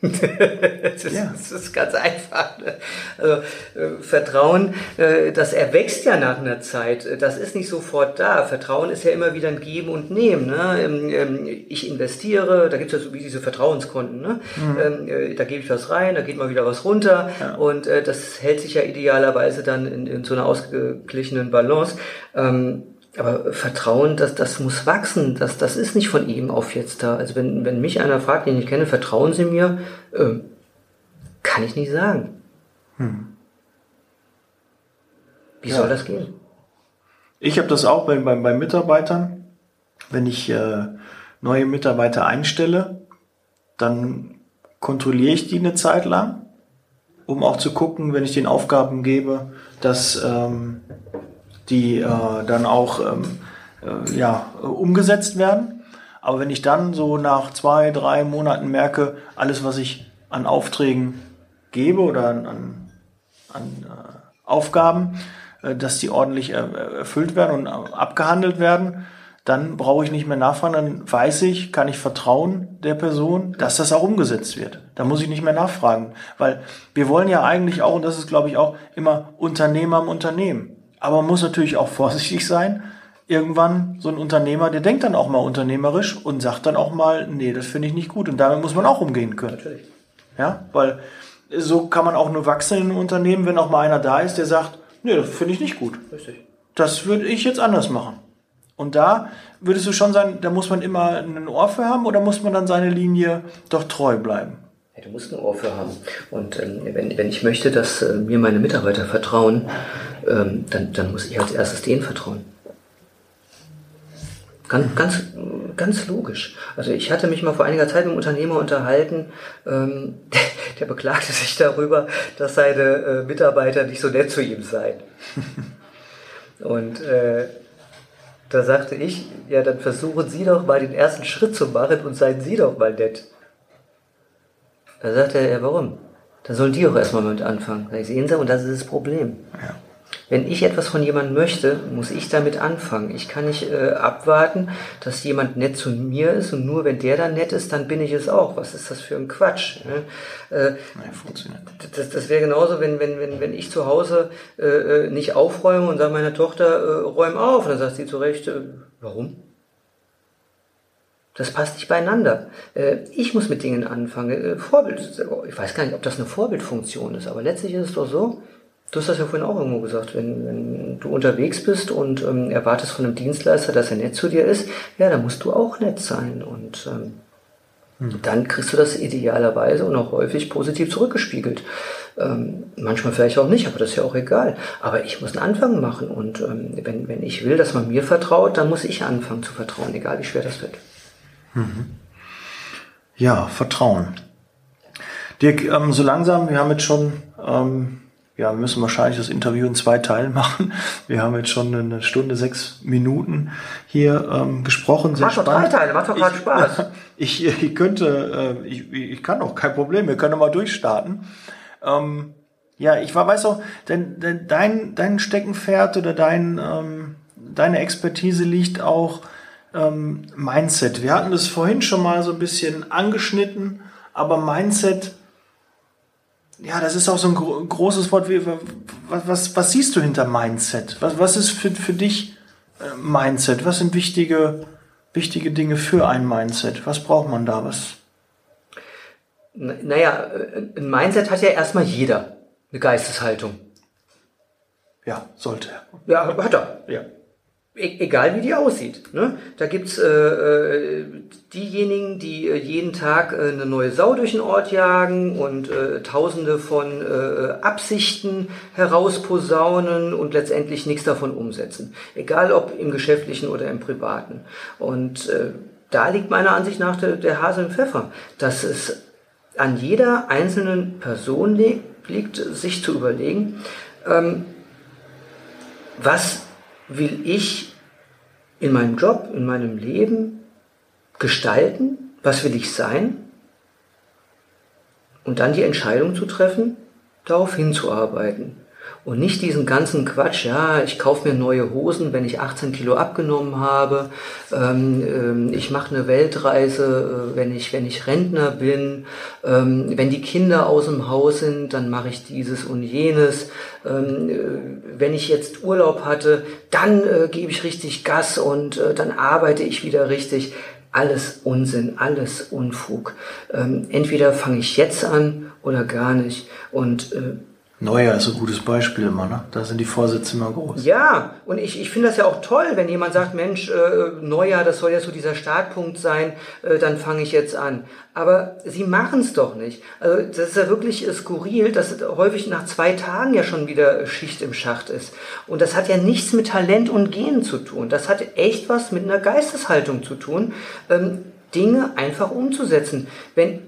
Das, ist, Ja. das ist ganz einfach. Ne? Also, äh, Vertrauen, äh, das erwächst ja nach einer Zeit. Das ist nicht sofort da. Vertrauen ist ja immer wieder ein Geben und Nehmen. Ne? Ähm, ähm, Ich investiere, da gibt es ja so wie diese Vertrauenskonten. Ne? Ähm, äh, Da gebe ich was rein, da geht mal wieder was runter. Und äh, das hält sich ja idealerweise dann in, in so einer ausgeglichenen Balance. Ähm, aber Vertrauen, das, das muss wachsen. Das, das ist nicht von eben auf jetzt da. Also wenn, wenn mich einer fragt, den ich kenne, vertrauen Sie mir, ähm, kann ich nicht sagen. Wie Ja. soll das gehen? Ich habe das auch bei, bei, bei Mitarbeitern. Wenn ich äh, neue Mitarbeiter einstelle, dann kontrolliere ich die eine Zeit lang, um auch zu gucken, wenn ich den Aufgaben gebe, dass ähm, die äh, dann auch ähm, äh, ja, umgesetzt werden. Aber wenn ich dann so nach zwei, drei Monaten merke, alles, was ich an Aufträgen gebe oder an, an, an äh, Aufgaben, äh, dass die ordentlich äh, erfüllt werden und äh, abgehandelt werden, dann brauche ich nicht mehr nachfragen, dann weiß ich, kann ich vertrauen der Person, dass das auch umgesetzt wird. Da muss ich nicht mehr nachfragen, weil wir wollen ja eigentlich auch, und das ist glaube ich auch immer Unternehmer im Unternehmen. Aber man muss natürlich auch vorsichtig sein. Irgendwann so ein Unternehmer, der denkt dann auch mal unternehmerisch und sagt dann auch mal, nee, das finde ich nicht gut. Und damit muss man auch umgehen können. Natürlich. Ja, weil so kann man auch nur wachsen in einem Unternehmen, wenn auch mal einer da ist, der sagt, nee, das finde ich nicht gut. Richtig. Das würde ich jetzt anders machen. Und da würdest du schon sagen, da muss man immer ein Ohr für haben oder muss man dann seine Linie doch treu bleiben? Du musst ein Ohr für haben. Und ähm, wenn, wenn ich möchte, dass äh, mir meine Mitarbeiter vertrauen, ähm, dann, dann muss ich als erstes denen vertrauen. Ganz, ganz, ganz logisch. Also ich hatte mich mal vor einiger Zeit mit einem Unternehmer unterhalten, ähm, der, der beklagte sich darüber, dass seine äh, Mitarbeiter nicht so nett zu ihm seien. Und äh, da sagte ich, ja, dann versuchen Sie doch mal den ersten Schritt zu machen und seien Sie doch mal nett. Da sagte er, ja, warum? Da sollen die auch erstmal mit anfangen. Da sehen Sie, und das ist das Problem. Ja. Wenn ich etwas von jemandem möchte, muss ich damit anfangen. Ich kann nicht äh, abwarten, dass jemand nett zu mir ist und nur wenn der dann nett ist, dann bin ich es auch. Was ist das für ein Quatsch? Ne? Äh, Nein, funktioniert. das, das wäre genauso, wenn, wenn, wenn, wenn ich zu Hause äh, äh, nicht aufräume und sage meiner Tochter, äh, räum auf. Und dann sagt sie zu Recht, äh, warum? Das passt nicht beieinander. Äh, ich muss mit Dingen anfangen. Äh, Vorbild, ich weiß gar nicht, ob das eine Vorbildfunktion ist, aber letztlich ist es doch so, du hast das ja vorhin auch irgendwo gesagt, wenn, wenn du unterwegs bist und ähm, erwartest von einem Dienstleister, dass er nett zu dir ist, ja, dann musst du auch nett sein. Und ähm, dann kriegst du das idealerweise und auch häufig positiv zurückgespiegelt. Ähm, manchmal vielleicht auch nicht, aber das ist ja auch egal. Aber ich muss einen Anfang machen und ähm, wenn, wenn ich will, dass man mir vertraut, dann muss ich anfangen zu vertrauen, egal wie schwer das wird. Ja, Vertrauen. Dirk, ähm, so langsam, wir haben jetzt schon, ähm, ja, wir müssen wahrscheinlich das Interview in zwei Teilen machen. Wir haben jetzt schon eine Stunde, sechs Minuten hier ähm, gesprochen. Sehr Mach doch drei Teile, macht doch gerade Spaß. Ich, ich könnte, äh, ich, ich kann auch, kein Problem, wir können mal durchstarten. Ähm, ja, ich war, weiß auch, denn, denn dein, dein Steckenpferd oder dein, ähm, deine Expertise liegt auch ähm, Mindset. Wir hatten das vorhin schon mal so ein bisschen angeschnitten, aber Mindset, ja, das ist auch so ein gro großes Wort. Wie, was, was, was siehst du hinter Mindset? Was, was ist für, für dich äh, Mindset? Was sind wichtige, wichtige Dinge für ein Mindset? Was braucht man da? Was? Naja, äh, ein Mindset hat ja erstmal jeder. Eine Geisteshaltung. Ja, sollte. Ja, hat er. Ja. E egal wie die aussieht. Ne? Da gibt's äh, äh, diejenigen, die äh, jeden Tag äh, eine neue Sau durch den Ort jagen und äh, tausende von äh, Absichten herausposaunen und letztendlich nichts davon umsetzen. Egal ob im geschäftlichen oder im privaten. Und äh, da liegt meiner Ansicht nach der, der Hase im Pfeffer, dass es an jeder einzelnen Person liegt, sich zu überlegen, ähm, was will ich in meinem Job, in meinem Leben gestalten? Was will ich sein? Und dann die Entscheidung zu treffen, darauf hinzuarbeiten. Und nicht diesen ganzen Quatsch, ja, ich kaufe mir neue Hosen, wenn ich 18 Kilo abgenommen habe, ähm, ähm, ich mache eine Weltreise, äh, wenn, ich, wenn ich Rentner bin, ähm, wenn die Kinder aus dem Haus sind, dann mache ich dieses und jenes, ähm, äh, wenn ich jetzt Urlaub hatte, dann äh, gebe ich richtig Gas und äh, dann arbeite ich wieder richtig. Alles Unsinn, alles Unfug. Ähm, entweder fange ich jetzt an oder gar nicht. Und äh, Neuer ist ein gutes Beispiel immer, ne? Da sind die Vorsätze immer groß. ja, und ich, ich finde das ja auch toll, wenn jemand sagt, Mensch, äh, Neujahr, das soll ja so dieser Startpunkt sein, äh, dann fange ich jetzt an. Aber sie machen es doch nicht. Also das ist ja wirklich äh, skurril, dass häufig nach zwei Tagen ja schon wieder Schicht im Schacht ist. Und das hat ja nichts mit Talent und Gehen zu tun. Das hat echt was mit einer Geisteshaltung zu tun, ähm, Dinge einfach umzusetzen. Wenn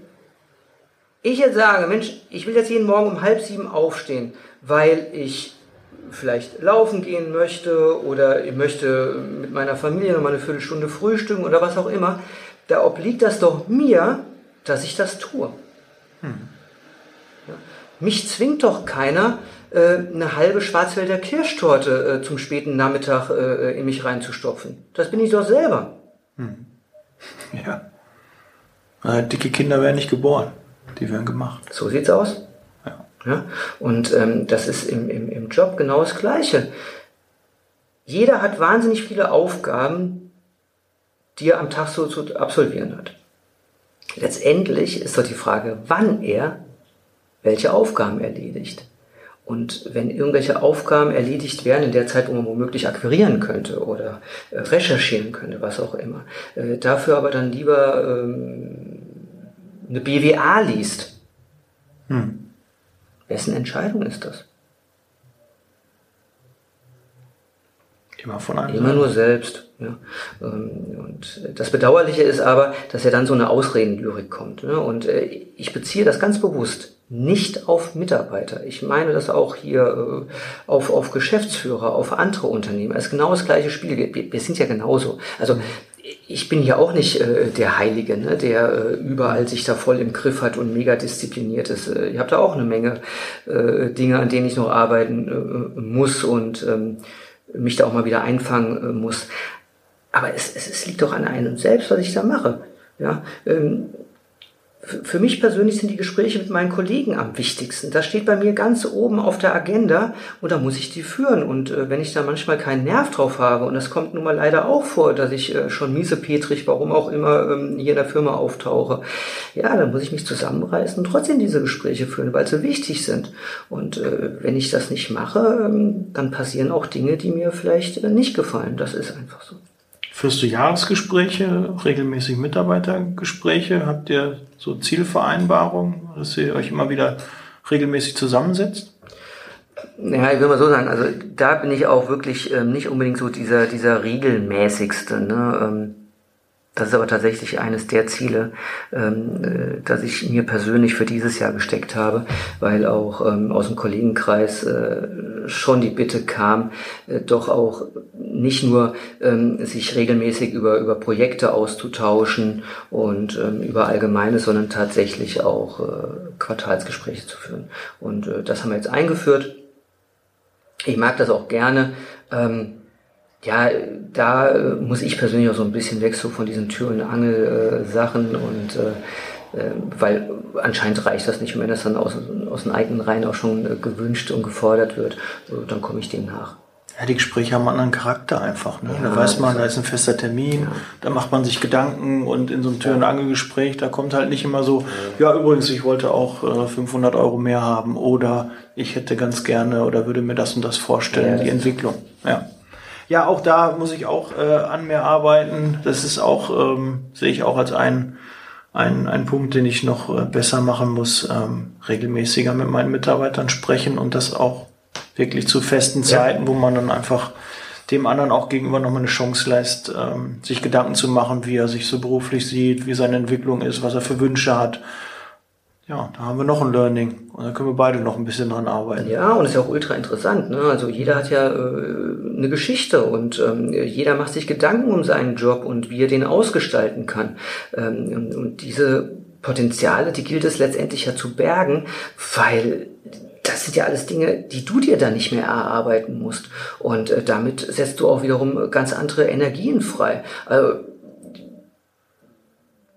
ich jetzt sage, Mensch, ich will jetzt jeden Morgen um halb sieben aufstehen, weil ich vielleicht laufen gehen möchte oder ich möchte mit meiner Familie noch mal eine Viertelstunde frühstücken oder was auch immer, da obliegt das doch mir, dass ich das tue. Ja. Mich zwingt doch keiner, äh, eine halbe Schwarzwälder Kirschtorte äh, zum späten Nachmittag äh, in mich reinzustopfen. Das bin ich doch selber. Ja. Äh, dicke Kinder werden nicht geboren. Die werden gemacht. So sieht's aus. Ja. Ja? Und ähm, das ist im, im, im Job genau das Gleiche. Jeder hat wahnsinnig viele Aufgaben, die er am Tag so zu absolvieren hat. Letztendlich ist doch die Frage, wann er welche Aufgaben erledigt. Und wenn irgendwelche Aufgaben erledigt werden in der Zeit, wo man womöglich akquirieren könnte oder äh, recherchieren könnte, was auch immer, äh, dafür aber dann lieber ähm, eine BWA liest, hm. wessen Entscheidung ist das? Immer von einem. Immer nur selbst. Ja. Ähm, und das Bedauerliche ist aber, dass ja dann so eine Ausredenlyrik kommt. Ne? Und äh, ich beziehe das ganz bewusst nicht auf Mitarbeiter. Ich meine das auch hier äh, auf, auf Geschäftsführer, auf andere Unternehmen. Es ist genau das gleiche Spiel. Wir, wir sind ja genauso. Also ich bin ja auch nicht äh, der Heilige, ne, der äh, überall sich da voll im Griff hat und mega diszipliniert ist. Äh, ich habe da auch eine Menge äh, Dinge, an denen ich noch arbeiten äh, muss und ähm, mich da auch mal wieder einfangen äh, muss. Aber es, es, es liegt doch an einem selbst, was ich da mache. Ja, ähm, für mich persönlich sind die Gespräche mit meinen Kollegen am wichtigsten. Das steht bei mir ganz oben auf der Agenda und da muss ich die führen. Und äh, wenn ich da manchmal keinen Nerv drauf habe, und das kommt nun mal leider auch vor, dass ich äh, schon miesepetrig, warum auch immer, ähm, hier in der Firma auftauche, ja, dann muss ich mich zusammenreißen und trotzdem diese Gespräche führen, weil sie wichtig sind. Und äh, wenn ich das nicht mache, ähm, dann passieren auch Dinge, die mir vielleicht äh, nicht gefallen. Das ist einfach so. Führst du Jahresgespräche, regelmäßig Mitarbeitergespräche? Habt ihr so Zielvereinbarungen, dass ihr euch immer wieder regelmäßig zusammensetzt? Ja, ich will mal so sagen, also da bin ich auch wirklich ähm, nicht unbedingt so dieser, dieser regelmäßigste. Ne? Ähm, das ist aber tatsächlich eines der Ziele, ähm, äh, das ich mir persönlich für dieses Jahr gesteckt habe, weil auch ähm, aus dem Kollegenkreis äh, schon die Bitte kam, äh, doch auch nicht nur ähm, sich regelmäßig über, über Projekte auszutauschen und ähm, über Allgemeines, sondern tatsächlich auch äh, Quartalsgespräche zu führen. Und äh, das haben wir jetzt eingeführt. Ich mag das auch gerne. Ähm, ja, da äh, muss ich persönlich auch so ein bisschen weg so von diesen Tür- und Angel-Sachen und äh, äh, weil anscheinend reicht das nicht, wenn das dann aus, aus den eigenen Reihen auch schon äh, gewünscht und gefordert wird, dann komme ich dem nach. Ja, die Gespräche haben einen anderen Charakter einfach. Ne? Ja, da weiß man, da ist ein fester Termin, ja. da macht man sich Gedanken und in so einem Tür- und Angelgespräch, da kommt halt nicht immer so, ja, übrigens, ich wollte auch äh, 500 Euro mehr haben oder ich hätte ganz gerne oder würde mir das und das vorstellen, ja, die Entwicklung. Ja. Ja, auch da muss ich auch äh, an mir arbeiten. Das ist auch, ähm, sehe ich auch als ein, ein, ein Punkt, den ich noch äh, besser machen muss, ähm, regelmäßiger mit meinen Mitarbeitern sprechen und das auch wirklich zu festen Zeiten, ja. wo man dann einfach dem anderen auch gegenüber nochmal eine Chance lässt, ähm, sich Gedanken zu machen, wie er sich so beruflich sieht, wie seine Entwicklung ist, was er für Wünsche hat ja, da haben wir noch ein Learning und da können wir beide noch ein bisschen dran arbeiten. Ja, und ist ja auch ultra interessant. Ne? Also jeder hat ja äh, eine Geschichte und ähm, jeder macht sich Gedanken um seinen Job und wie er den ausgestalten kann. Ähm, und diese Potenziale, die gilt es letztendlich ja zu bergen, weil das sind ja alles Dinge, die du dir dann nicht mehr erarbeiten musst. Und äh, damit setzt du auch wiederum ganz andere Energien frei. Also,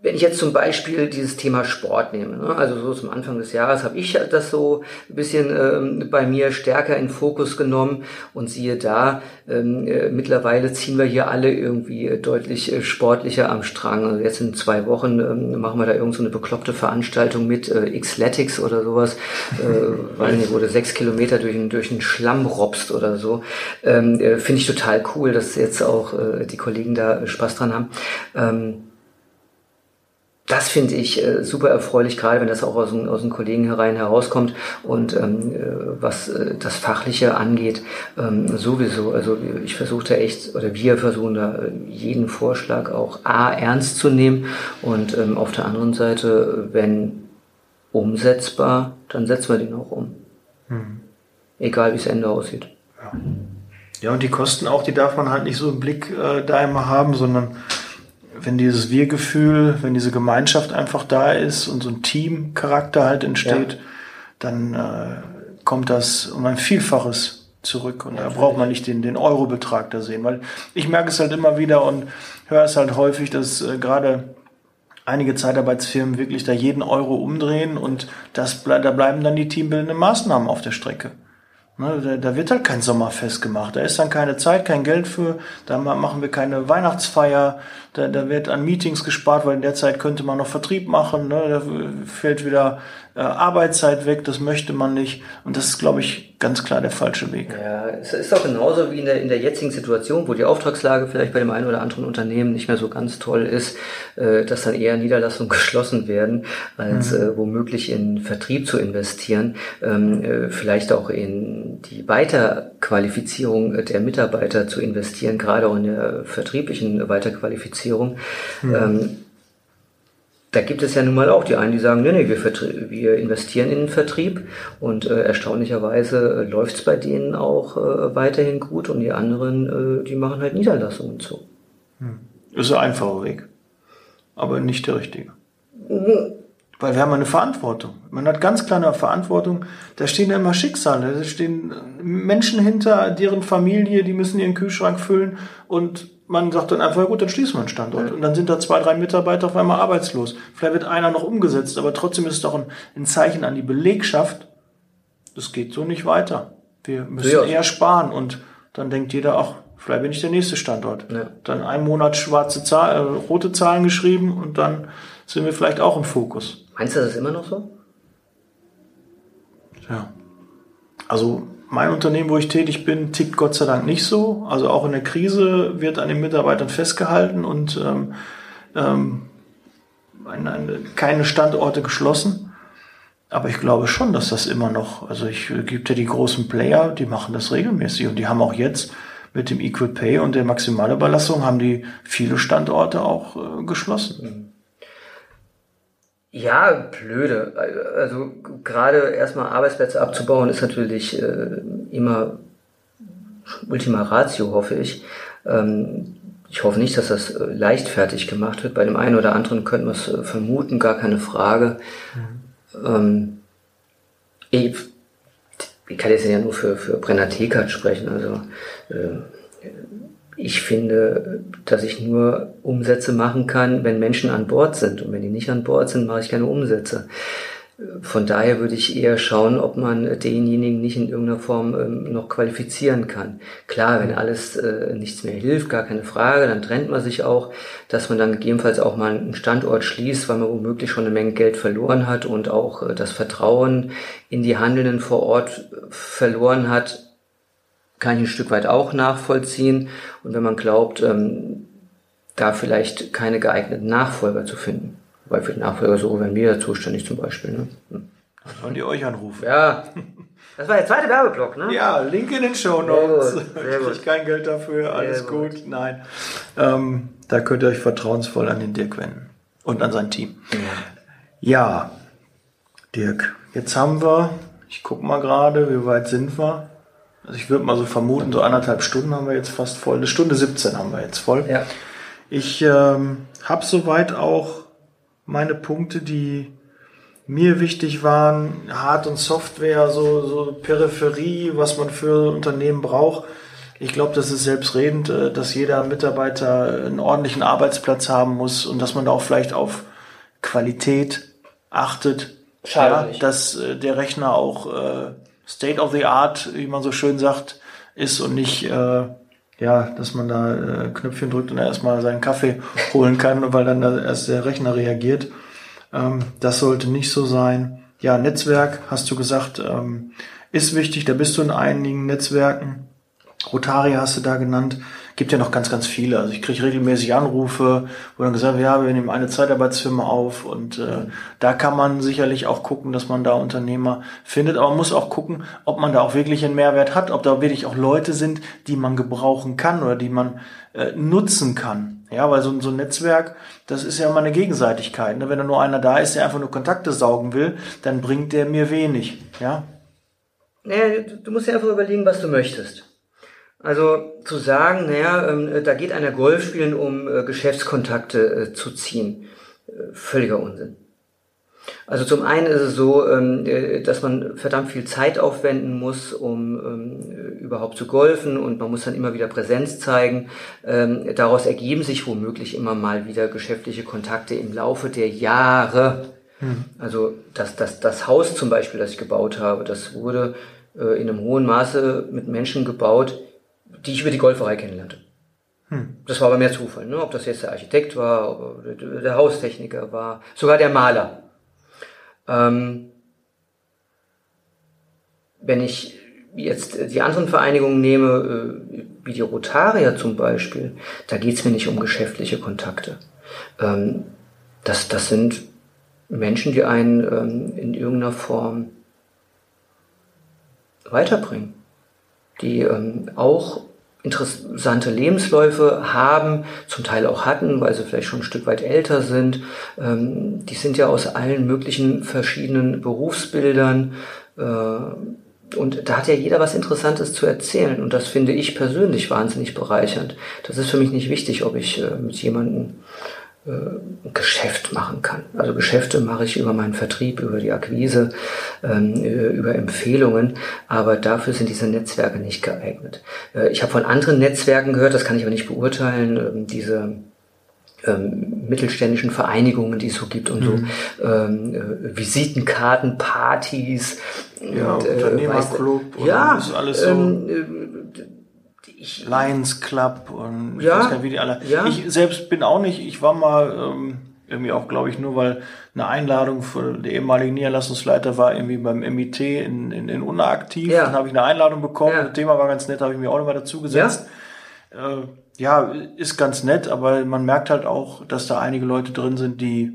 wenn ich jetzt zum Beispiel dieses Thema Sport nehme, ne, also so zum Anfang des Jahres habe ich das so ein bisschen ähm, bei mir stärker in Fokus genommen und siehe da, ähm, äh, mittlerweile ziehen wir hier alle irgendwie äh, deutlich äh, sportlicher am Strang. Also jetzt in zwei Wochen ähm, machen wir da irgend so eine bekloppte Veranstaltung mit äh, Xletics oder sowas, äh, weil nicht, wo du sechs Kilometer durch, durch einen Schlamm robst oder so. Ähm, äh, Finde ich total cool, dass jetzt auch äh, die Kollegen da Spaß dran haben. Das finde ich äh, super erfreulich, gerade wenn das auch aus, aus den Kollegen herein herauskommt und ähm, äh, was äh, das Fachliche angeht, ähm, sowieso. Also ich versuche echt, oder wir versuchen da äh, jeden Vorschlag auch A ernst zu nehmen und ähm, auf der anderen Seite, wenn umsetzbar, dann setzen wir den auch um. Mhm. Egal wie es Ende aussieht. Ja. ja, und die Kosten auch, die darf man halt nicht so im Blick äh, da immer haben, sondern wenn dieses Wir-Gefühl, wenn diese Gemeinschaft einfach da ist und so ein Team-Charakter halt entsteht, ja. dann äh, kommt das um ein Vielfaches zurück und ja, da braucht man nicht den, den Euro-Betrag da sehen, weil ich merke es halt immer wieder und höre es halt häufig, dass äh, gerade einige Zeitarbeitsfirmen wirklich da jeden Euro umdrehen und das da bleiben dann die teambildenden Maßnahmen auf der Strecke. Ne, da, da wird halt kein Sommerfest gemacht. Da ist dann keine Zeit, kein Geld für. Da machen wir keine Weihnachtsfeier. Da, da wird an Meetings gespart, weil in der Zeit könnte man noch Vertrieb machen. Ne? Da fällt wieder äh, Arbeitszeit weg. Das möchte man nicht. Und das ist, glaube ich, ganz klar der falsche Weg. Ja, es ist auch genauso wie in der, in der jetzigen Situation, wo die Auftragslage vielleicht bei dem einen oder anderen Unternehmen nicht mehr so ganz toll ist, äh, dass dann eher Niederlassungen geschlossen werden, als mhm. äh, womöglich in Vertrieb zu investieren. Ähm, äh, vielleicht auch in die Weiterqualifizierung der Mitarbeiter zu investieren, gerade auch in der vertrieblichen Weiterqualifizierung. Mhm. Ähm, da gibt es ja nun mal auch die einen, die sagen, nee, nee, wir, wir investieren in den Vertrieb und äh, erstaunlicherweise äh, läuft es bei denen auch äh, weiterhin gut und die anderen, äh, die machen halt Niederlassungen zu. Hm. Ist ein einfacher Weg, aber nicht der richtige. Weil wir haben eine Verantwortung. Man hat ganz klar eine Verantwortung. Da stehen ja immer Schicksale. Da stehen Menschen hinter, deren Familie, die müssen ihren Kühlschrank füllen. Und man sagt dann einfach, gut, dann schließen wir einen Standort. Und dann sind da zwei, drei Mitarbeiter auf einmal arbeitslos. Vielleicht wird einer noch umgesetzt, aber trotzdem ist es doch ein, ein Zeichen an die Belegschaft. Das geht so nicht weiter. Wir müssen ja. eher sparen. Und dann denkt jeder, ach, vielleicht bin ich der nächste Standort. Ja. Dann einen Monat schwarze Zahl, äh, rote Zahlen geschrieben und dann sind wir vielleicht auch im Fokus. Meinst du das ist immer noch so? Ja. Also mein Unternehmen, wo ich tätig bin, tickt Gott sei Dank nicht so. Also auch in der Krise wird an den Mitarbeitern festgehalten und ähm, ähm, eine, eine, keine Standorte geschlossen. Aber ich glaube schon, dass das immer noch, also ich gibt ja die großen Player, die machen das regelmäßig und die haben auch jetzt mit dem Equal Pay und der Maximalüberlassung haben die viele Standorte auch äh, geschlossen. Ja, blöde. Also gerade erstmal Arbeitsplätze abzubauen ist natürlich äh, immer Ultima Ratio, hoffe ich. Ähm, ich hoffe nicht, dass das äh, leichtfertig gemacht wird. Bei dem einen oder anderen könnte man es äh, vermuten, gar keine Frage. Mhm. Ähm, ich, ich, kann jetzt ja nur für, für Brenner Tekert sprechen. Also äh, ich finde, dass ich nur Umsätze machen kann, wenn Menschen an Bord sind. Und wenn die nicht an Bord sind, mache ich keine Umsätze. Von daher würde ich eher schauen, ob man denjenigen nicht in irgendeiner Form ähm, noch qualifizieren kann. Klar, wenn alles äh, nichts mehr hilft, gar keine Frage, dann trennt man sich auch, dass man dann gegebenenfalls auch mal einen Standort schließt, weil man womöglich schon eine Menge Geld verloren hat und auch äh, das Vertrauen in die Handelnden vor Ort verloren hat, kann ich ein Stück weit auch nachvollziehen. Und wenn man glaubt, ähm, da vielleicht keine geeigneten Nachfolger zu finden, weil für die Nachfolger so werden wir zuständig zum Beispiel. Ne? Hm. Sollen die euch anrufen? Ja. Das war der zweite Werbeblock, ne? Ja, Link in den Show Notes. Sehr gut, gut. kein Geld dafür, alles gut. gut. Nein. Ähm, da könnt ihr euch vertrauensvoll an den Dirk wenden. Und an sein Team. Ja. ja, Dirk, jetzt haben wir, ich guck mal gerade, wie weit sind wir? Also ich würde mal so vermuten, so anderthalb Stunden haben wir jetzt fast voll. Eine Stunde 17 haben wir jetzt voll. Ja. Ich ähm, habe soweit auch meine Punkte, die mir wichtig waren, Hard- und Software, so, so Peripherie, was man für Unternehmen braucht. Ich glaube, das ist selbstredend, äh, dass jeder Mitarbeiter einen ordentlichen Arbeitsplatz haben muss und dass man da auch vielleicht auf Qualität achtet. Schade ja, dass äh, der Rechner auch äh, State of the Art, wie man so schön sagt, ist und nicht, äh, ja, dass man da äh, Knöpfchen drückt und erstmal seinen Kaffee holen kann, weil dann da erst der Rechner reagiert. Ähm, das sollte nicht so sein. Ja, Netzwerk, hast du gesagt, ähm, ist wichtig. Da bist du in einigen Netzwerken. Rotaria hast du da genannt gibt ja noch ganz, ganz viele. Also ich kriege regelmäßig Anrufe, wo dann gesagt wird, ja, wir nehmen eine Zeitarbeitsfirma auf und äh, da kann man sicherlich auch gucken, dass man da Unternehmer findet, aber man muss auch gucken, ob man da auch wirklich einen Mehrwert hat, ob da wirklich auch Leute sind, die man gebrauchen kann oder die man äh, nutzen kann. Ja, weil so, so ein Netzwerk, das ist ja immer eine Gegenseitigkeit. Ne? Wenn da nur einer da ist, der einfach nur Kontakte saugen will, dann bringt der mir wenig. Ja. Naja, du musst dir einfach überlegen, was du möchtest. Also zu sagen, naja, ähm, da geht einer Golf spielen, um äh, Geschäftskontakte äh, zu ziehen, äh, völliger Unsinn. Also zum einen ist es so, ähm, dass man verdammt viel Zeit aufwenden muss, um ähm, überhaupt zu golfen und man muss dann immer wieder Präsenz zeigen. Daraus ergeben sich womöglich immer mal wieder geschäftliche Kontakte im Laufe der Jahre. Hm. Also das, das, das Haus zum Beispiel, das ich gebaut habe, das wurde in einem hohen Maße mit Menschen gebaut, die ich über die Golferei kennenlernte. Hm. Das war aber mehr Zufall, ne? ob das jetzt der Architekt war, der Haustechniker war, sogar der Maler. Ähm, wenn ich jetzt die anderen Vereinigungen nehme, äh, wie die Rotarier zum Beispiel, da geht's mir nicht um geschäftliche Kontakte. Ähm, das, das sind Menschen, die einen ähm, in irgendeiner Form weiterbringen, die ähm, auch interessante Lebensläufe haben, zum Teil auch hatten, weil sie vielleicht schon ein Stück weit älter sind. die sind ja aus allen möglichen verschiedenen Berufsbildern äh, und da hat ja jeder was Interessantes zu erzählen. Und das finde ich persönlich wahnsinnig bereichernd. Das ist für mich nicht wichtig, ob ich äh, mit jemandem Geschäft machen kann. Also Geschäfte mache ich über meinen Vertrieb, über die Akquise, ähm, äh, über Empfehlungen, aber dafür sind diese Netzwerke nicht geeignet. Äh, ich habe von anderen Netzwerken gehört, das kann ich aber nicht beurteilen, äh, diese ähm, mittelständischen Vereinigungen, die es so gibt und mhm. so ähm, äh, Visitenkarten, Partys, ja, und, äh, Unternehmerclub und ja, ist alles so. Ähm, äh, ich, Lions Club und ich ja, weiß gar nicht, wie die alle. Ja. Ich selbst bin auch nicht, ich war mal ähm, irgendwie auch, glaube ich, nur weil eine Einladung für der ehemalige Niederlassungsleiter war irgendwie beim MIT in, in, in Unna aktiv. Ja. Dann habe ich eine Einladung bekommen. Das Thema war ganz nett, habe ich mir auch nochmal dazu gesetzt. Ja. Äh, ja, ist ganz nett, aber man merkt halt auch, dass da einige Leute drin sind, die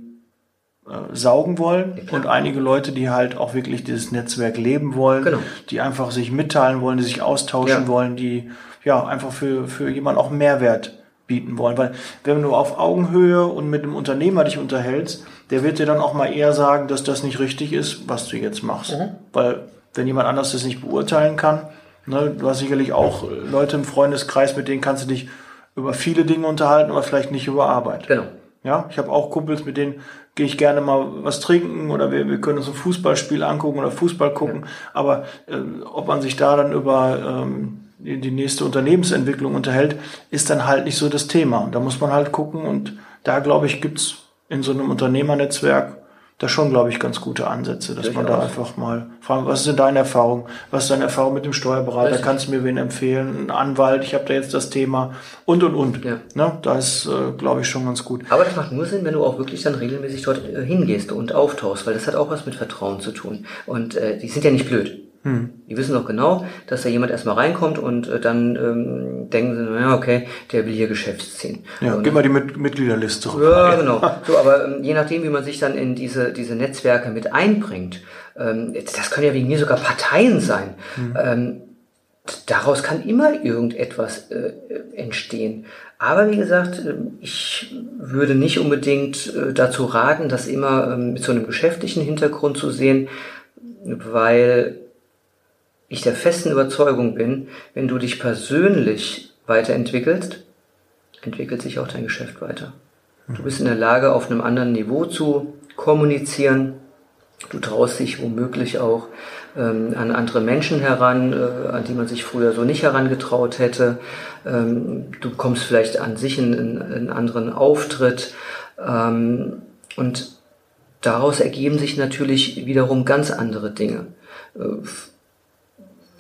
äh, saugen wollen ja, und einige Leute, die halt auch wirklich dieses Netzwerk leben wollen, genau. die einfach sich mitteilen wollen, die sich austauschen ja. wollen, die ja einfach für, für jemanden auch Mehrwert bieten wollen. Weil wenn du auf Augenhöhe und mit einem Unternehmer dich unterhältst, der wird dir dann auch mal eher sagen, dass das nicht richtig ist, was du jetzt machst. Mhm. Weil wenn jemand anders das nicht beurteilen kann, ne, du hast sicherlich auch Leute im Freundeskreis, mit denen kannst du dich über viele Dinge unterhalten, aber vielleicht nicht über Arbeit. Genau. Ja, ich habe auch Kumpels, mit denen gehe ich gerne mal was trinken oder wir, wir können uns ein Fußballspiel angucken oder Fußball gucken. Ja. Aber äh, ob man sich da dann über ähm, die, nächste Unternehmensentwicklung unterhält, ist dann halt nicht so das Thema. Da muss man halt gucken und da glaube ich gibt's in so einem Unternehmernetzwerk da schon, glaube ich, ganz gute Ansätze, dass Durchaus. man da einfach mal fragen, was sind deine Erfahrungen? Was ist deine Erfahrung mit dem Steuerberater? Richtig. Kannst du mir wen empfehlen? Ein Anwalt, ich habe da jetzt das Thema und und und. Ja. Ne? Da ist, äh, glaube ich, schon ganz gut. Aber das macht nur Sinn, wenn du auch wirklich dann regelmäßig dort äh, hingehst und auftauchst, weil das hat auch was mit Vertrauen zu tun. Und äh, die sind ja nicht blöd. Hm. Die wissen doch genau, dass da jemand erstmal reinkommt und äh, dann ähm, denken sie, naja, okay, der will hier Geschäft ziehen. Ja, und, gib mal die Mit Mitgliederliste. Ja, genau. So, aber ähm, je nachdem, wie man sich dann in diese, diese Netzwerke mit einbringt, ähm, das können ja wegen mir sogar Parteien sein. Hm. Ähm, daraus kann immer irgendetwas äh, entstehen. Aber wie gesagt, ähm, ich würde nicht unbedingt äh, dazu raten, das immer ähm, mit so einem geschäftlichen Hintergrund zu sehen, weil ich der festen Überzeugung bin, wenn du dich persönlich weiterentwickelst, entwickelt sich auch dein Geschäft weiter. Du bist in der Lage, auf einem anderen Niveau zu kommunizieren. Du traust dich womöglich auch ähm, an andere Menschen heran, äh, an die man sich früher so nicht herangetraut hätte. Ähm, du bekommst vielleicht an sich einen, einen anderen Auftritt. Ähm, und daraus ergeben sich natürlich wiederum ganz andere Dinge. Äh,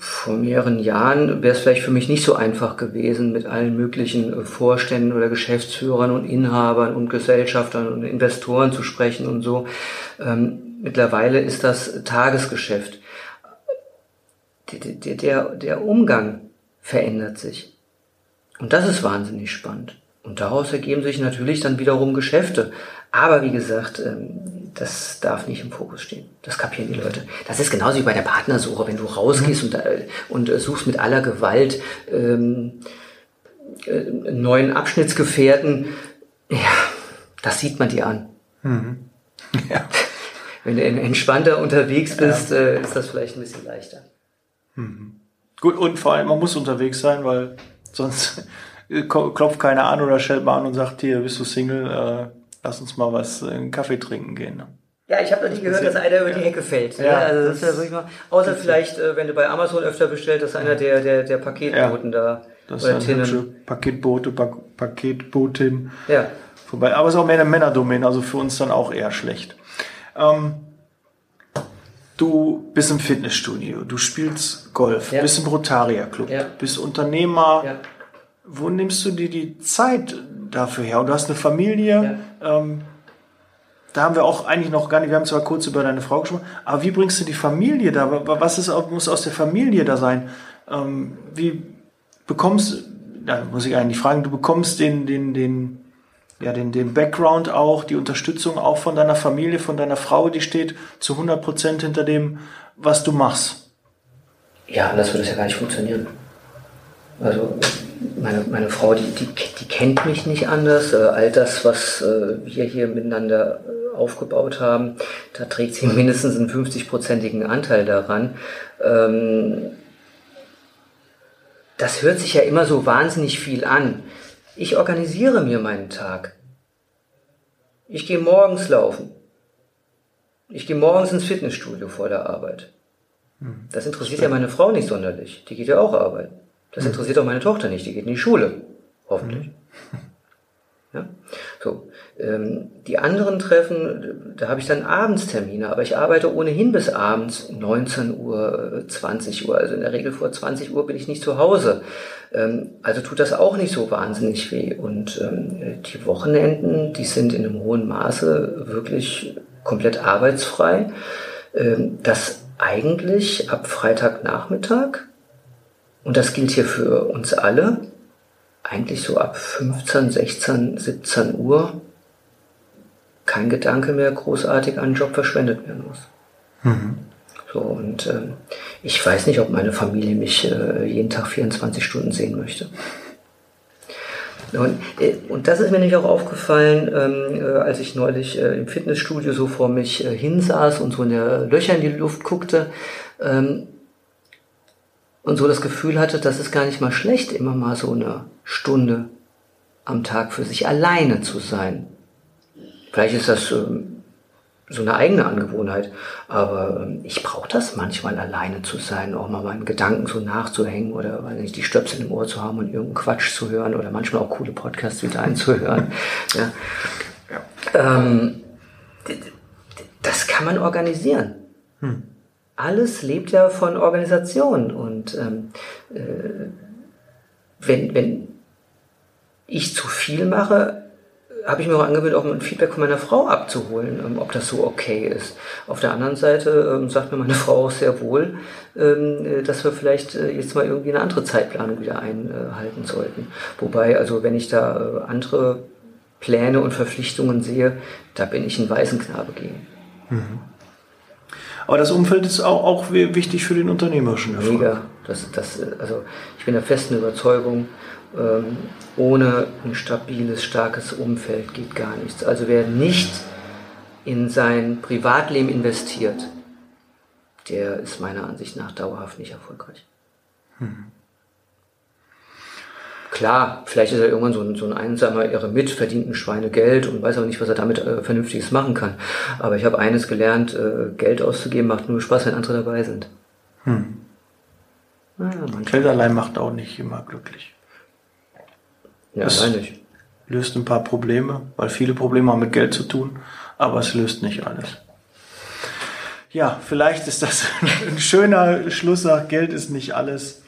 vor mehreren Jahren wäre es vielleicht für mich nicht so einfach gewesen, mit allen möglichen äh, Vorständen oder Geschäftsführern und Inhabern und Gesellschaftern und Investoren zu sprechen und so. Ähm, mittlerweile ist das Tagesgeschäft. Der, der, der Umgang verändert sich. Und das ist wahnsinnig spannend. Und daraus ergeben sich natürlich dann wiederum Geschäfte. Aber wie gesagt, ähm, das darf nicht im Fokus stehen. Das kapieren die Leute. Das ist genauso wie bei der Partnersuche, wenn du rausgehst mhm. und, äh, und äh, suchst mit aller Gewalt ähm, äh, neuen Abschnittsgefährten. Ja, das sieht man dir an. Mhm. Ja. Wenn du entspannter unterwegs bist, ja. ist das vielleicht ein bisschen leichter. Mhm. Gut, und vor allem, man muss unterwegs sein, weil sonst klopft keiner an oder stellt mal an und sagt, hier, bist du Single, lass uns mal was, äh, einen Kaffee trinken gehen. Ne? Ja, ich habe noch nie gehört, dass einer über die Hecke fällt. Ne? Ja, also das ist ja wirklich mal, außer vielleicht, äh, wenn du bei Amazon öfter bestellst, dass einer der, der, der Paketboten ja, da das oder sind hübsche Paketboote, Paketbotin ja. vorbei. Aber es ist auch mehr eine Männerdomain, also für uns dann auch eher schlecht. Ähm, du bist im Fitnessstudio, du spielst Golf, Ja. bist im Rotaria Club, Ja. bist Unternehmer. Ja. Wo nimmst du dir die Zeit dafür her? Und du hast eine Familie. Ähm, da haben wir auch eigentlich noch gar nicht, wir haben zwar kurz über deine Frau gesprochen, aber wie bringst du die Familie da? Wa- Was ist, muss aus der Familie da sein? Ähm, wie bekommst, da muss ich eigentlich fragen, du bekommst den, den, den, ja, den, den Background auch, die Unterstützung auch von deiner Familie, von deiner Frau, die steht zu 100 Prozent hinter dem, was du machst. Ja, anders würde es ja gar nicht funktionieren. Also meine, meine Frau, die, die, die kennt mich nicht anders. Äh, all das, was äh, wir hier miteinander äh, aufgebaut haben, da trägt sie mindestens einen 50-prozentigen Anteil daran. Ähm, das hört sich ja immer so wahnsinnig viel an. Ich organisiere mir meinen Tag. Ich gehe morgens laufen. Ich gehe morgens ins Fitnessstudio vor der Arbeit. Das interessiert ja meine Frau nicht sonderlich. Die geht ja auch arbeiten. Das interessiert auch meine Tochter nicht. Die geht in die Schule. Hoffentlich. Ja? So. Ähm, die anderen Treffen, da habe ich dann Abendstermine, aber ich arbeite ohnehin bis abends 19 Uhr, äh, 20 Uhr. Also in der Regel vor 20 Uhr bin ich nicht zu Hause. Ähm, also tut das auch nicht so wahnsinnig weh. Und ähm, die Wochenenden, die sind in einem hohen Maße wirklich komplett arbeitsfrei. Ähm, das eigentlich ab Freitagnachmittag, und das gilt hier für uns alle, eigentlich so ab 15, 16, 17 Uhr kein Gedanke mehr großartig an einen Job verschwendet werden muss. So, und ähm, ich weiß nicht, ob meine Familie mich äh, jeden Tag 24 Stunden sehen möchte. Und, äh, und das ist mir nämlich auch aufgefallen, ähm, äh, als ich neulich äh, im Fitnessstudio so vor mich äh, hinsaß und so in der Löcher in die Luft guckte ähm, und so das Gefühl hatte, dass es gar nicht mal schlecht, immer mal so eine Stunde am Tag für sich alleine zu sein. Vielleicht ist das ähm, so eine eigene Angewohnheit, aber ähm, ich brauche das manchmal alleine zu sein, auch mal meinen Gedanken so nachzuhängen oder weil nicht die Stöpsel im Ohr zu haben und irgendeinen Quatsch zu hören oder manchmal auch coole Podcasts wieder einzuhören. ja. Ähm, d- d- das kann man organisieren. Alles lebt ja von Organisation und ähm, äh, wenn, wenn ich zu viel mache, habe ich mir auch angewöhnt, auch ein Feedback von meiner Frau abzuholen, ähm, ob das so okay ist. Auf der anderen Seite ähm, sagt mir meine Frau auch sehr wohl, ähm, äh, dass wir vielleicht äh, jetzt mal irgendwie eine andere Zeitplanung wieder einhalten sollten. Wobei, also wenn ich da äh, andere Pläne und Verpflichtungen sehe, da bin ich ein Waisenknabe gegen. Aber das Umfeld ist auch, auch wi- wichtig für den unternehmerischen Erfolg. Mega. Das, das, also ich bin der festen Überzeugung, ähm, ohne ein stabiles, starkes Umfeld geht gar nichts. Also wer nicht in sein Privatleben investiert, der ist meiner Ansicht nach dauerhaft nicht erfolgreich. Klar, vielleicht ist er irgendwann so ein, so ein einsamer Eremit, verdient ein Schweinegeld und weiß aber nicht, was er damit äh, Vernünftiges machen kann. Aber ich habe eines gelernt, äh, Geld auszugeben macht nur Spaß, wenn andere dabei sind. Naja, manchmal. Geld allein macht auch nicht immer glücklich. Ja, Das- nein nicht. Löst ein paar Probleme, weil viele Probleme haben mit Geld zu tun, aber es löst nicht alles. Ja, vielleicht ist das ein schöner Schlusssatz. Geld ist nicht alles.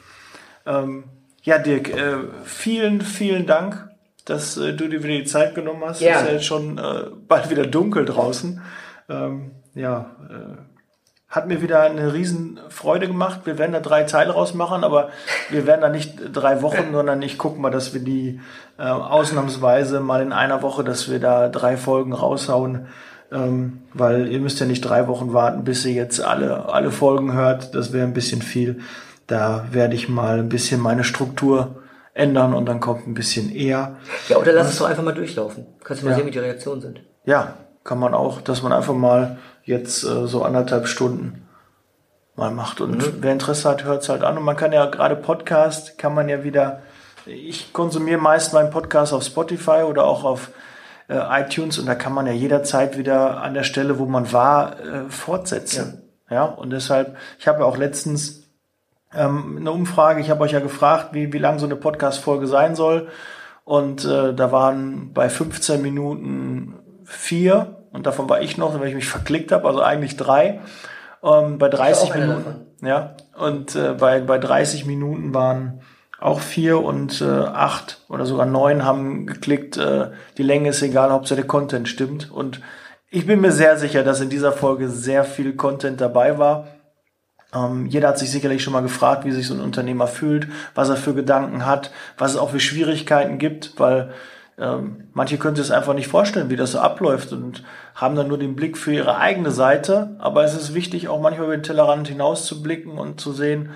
Ähm, ja, Dirk, äh, vielen, vielen Dank, dass äh, du dir wieder die Zeit genommen hast. Es Gerne. ist ja jetzt schon äh, bald wieder dunkel draußen. Ähm, ja, äh, hat mir wieder eine riesen Freude gemacht. Wir werden da drei Teile rausmachen, aber wir werden da nicht drei Wochen, sondern ich gucke mal, dass wir die äh, ausnahmsweise mal in einer Woche, dass wir da drei Folgen raushauen. Ähm, weil ihr müsst ja nicht drei Wochen warten, bis ihr jetzt alle, alle Folgen hört. Das wäre ein bisschen viel. Da werde ich mal ein bisschen meine Struktur ändern und dann kommt ein bisschen eher. Ja, oder lass es doch einfach mal durchlaufen. Kannst du mal Ja. sehen, wie die Reaktionen sind. Ja, kann man auch, dass man einfach mal jetzt äh, so anderthalb Stunden mal macht. Und wer Interesse hat, hört es halt an. Und man kann ja gerade Podcast, kann man ja wieder, ich konsumiere meist meinen Podcast auf Spotify oder auch auf äh, iTunes und da kann man ja jederzeit wieder an der Stelle, wo man war, äh, fortsetzen. Ja. und deshalb, ich habe ja auch letztens ähm, eine Umfrage, ich habe euch ja gefragt, wie, wie lang so eine Podcast-Folge sein soll. Und äh, da waren bei 15 Minuten vier und davon war ich noch, weil ich mich verklickt habe, also eigentlich drei. Ähm, bei 30 Minuten. Ja. Und äh, bei, bei 30 Minuten waren auch vier und äh, acht oder sogar neun haben geklickt, äh, die Länge ist egal, Hauptsache der Content stimmt. Und ich bin mir sehr sicher, dass in dieser Folge sehr viel Content dabei war. Ähm, jeder hat sich sicherlich schon mal gefragt, wie sich so ein Unternehmer fühlt, was er für Gedanken hat, was es auch für Schwierigkeiten gibt, weil ähm, manche können sich es einfach nicht vorstellen, wie das so abläuft und haben dann nur den Blick für ihre eigene Seite. Aber es ist wichtig, auch manchmal über den Tellerrand hinaus zu blicken und zu sehen,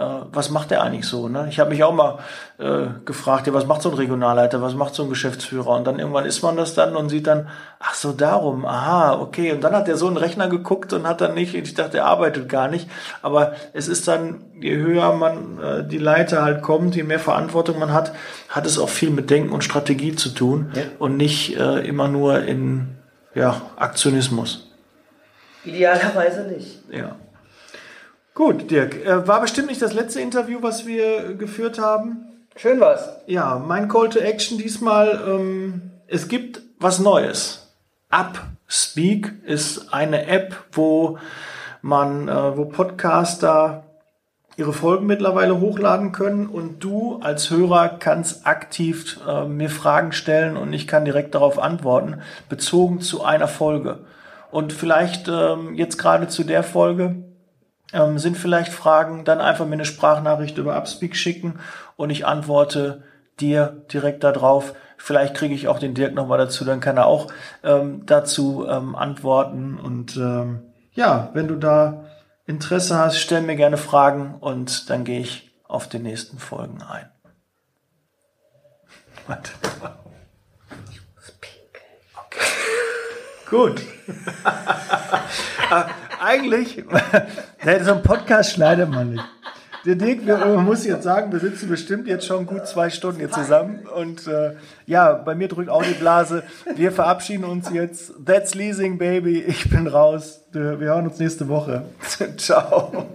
was macht der eigentlich so? Ne? Ich habe mich auch mal äh, gefragt, ja, was macht so ein Regionalleiter, was macht so ein Geschäftsführer? Und dann irgendwann ist man das dann und sieht dann, ach so, darum, aha, okay. Und dann hat der so einen Rechner geguckt und hat dann nicht, ich dachte, er arbeitet gar nicht. Aber es ist dann, je höher man äh, die Leiter halt kommt, je mehr Verantwortung man hat, hat es auch viel mit Denken und Strategie zu tun ja. und nicht äh, immer nur in ja, Aktionismus. Idealerweise nicht. Ja. Gut, Dirk. Äh, war bestimmt nicht das letzte Interview, was wir geführt haben. Schön was. Ja, mein Call to Action diesmal. Ähm, es gibt was Neues. Upspeak ist eine App, wo man, äh, wo Podcaster ihre Folgen mittlerweile hochladen können und du als Hörer kannst aktiv äh, mir Fragen stellen und ich kann direkt darauf antworten, bezogen zu einer Folge. Und vielleicht ähm, jetzt gerade zu der Folge ähm, sind vielleicht Fragen, dann einfach mir eine Sprachnachricht über Upspeak schicken und ich antworte dir direkt darauf. Vielleicht kriege ich auch den Dirk nochmal dazu, dann kann er auch ähm, dazu ähm, antworten. Und ähm, ja, wenn du da Interesse hast, stell mir gerne Fragen und dann gehe ich auf die nächsten Folgen ein. Warte. Ich muss pinkeln. Okay. Gut. Ah, eigentlich, so ein Podcast schneidet man nicht. Der Dirk, man muss jetzt sagen, wir sitzen bestimmt jetzt schon gut zwei Stunden hier zusammen. Und äh, ja, bei mir drückt auch die Blase. Wir verabschieden uns jetzt. That's Leasing, Baby. Ich bin raus. Wir hören uns nächste Woche. Ciao.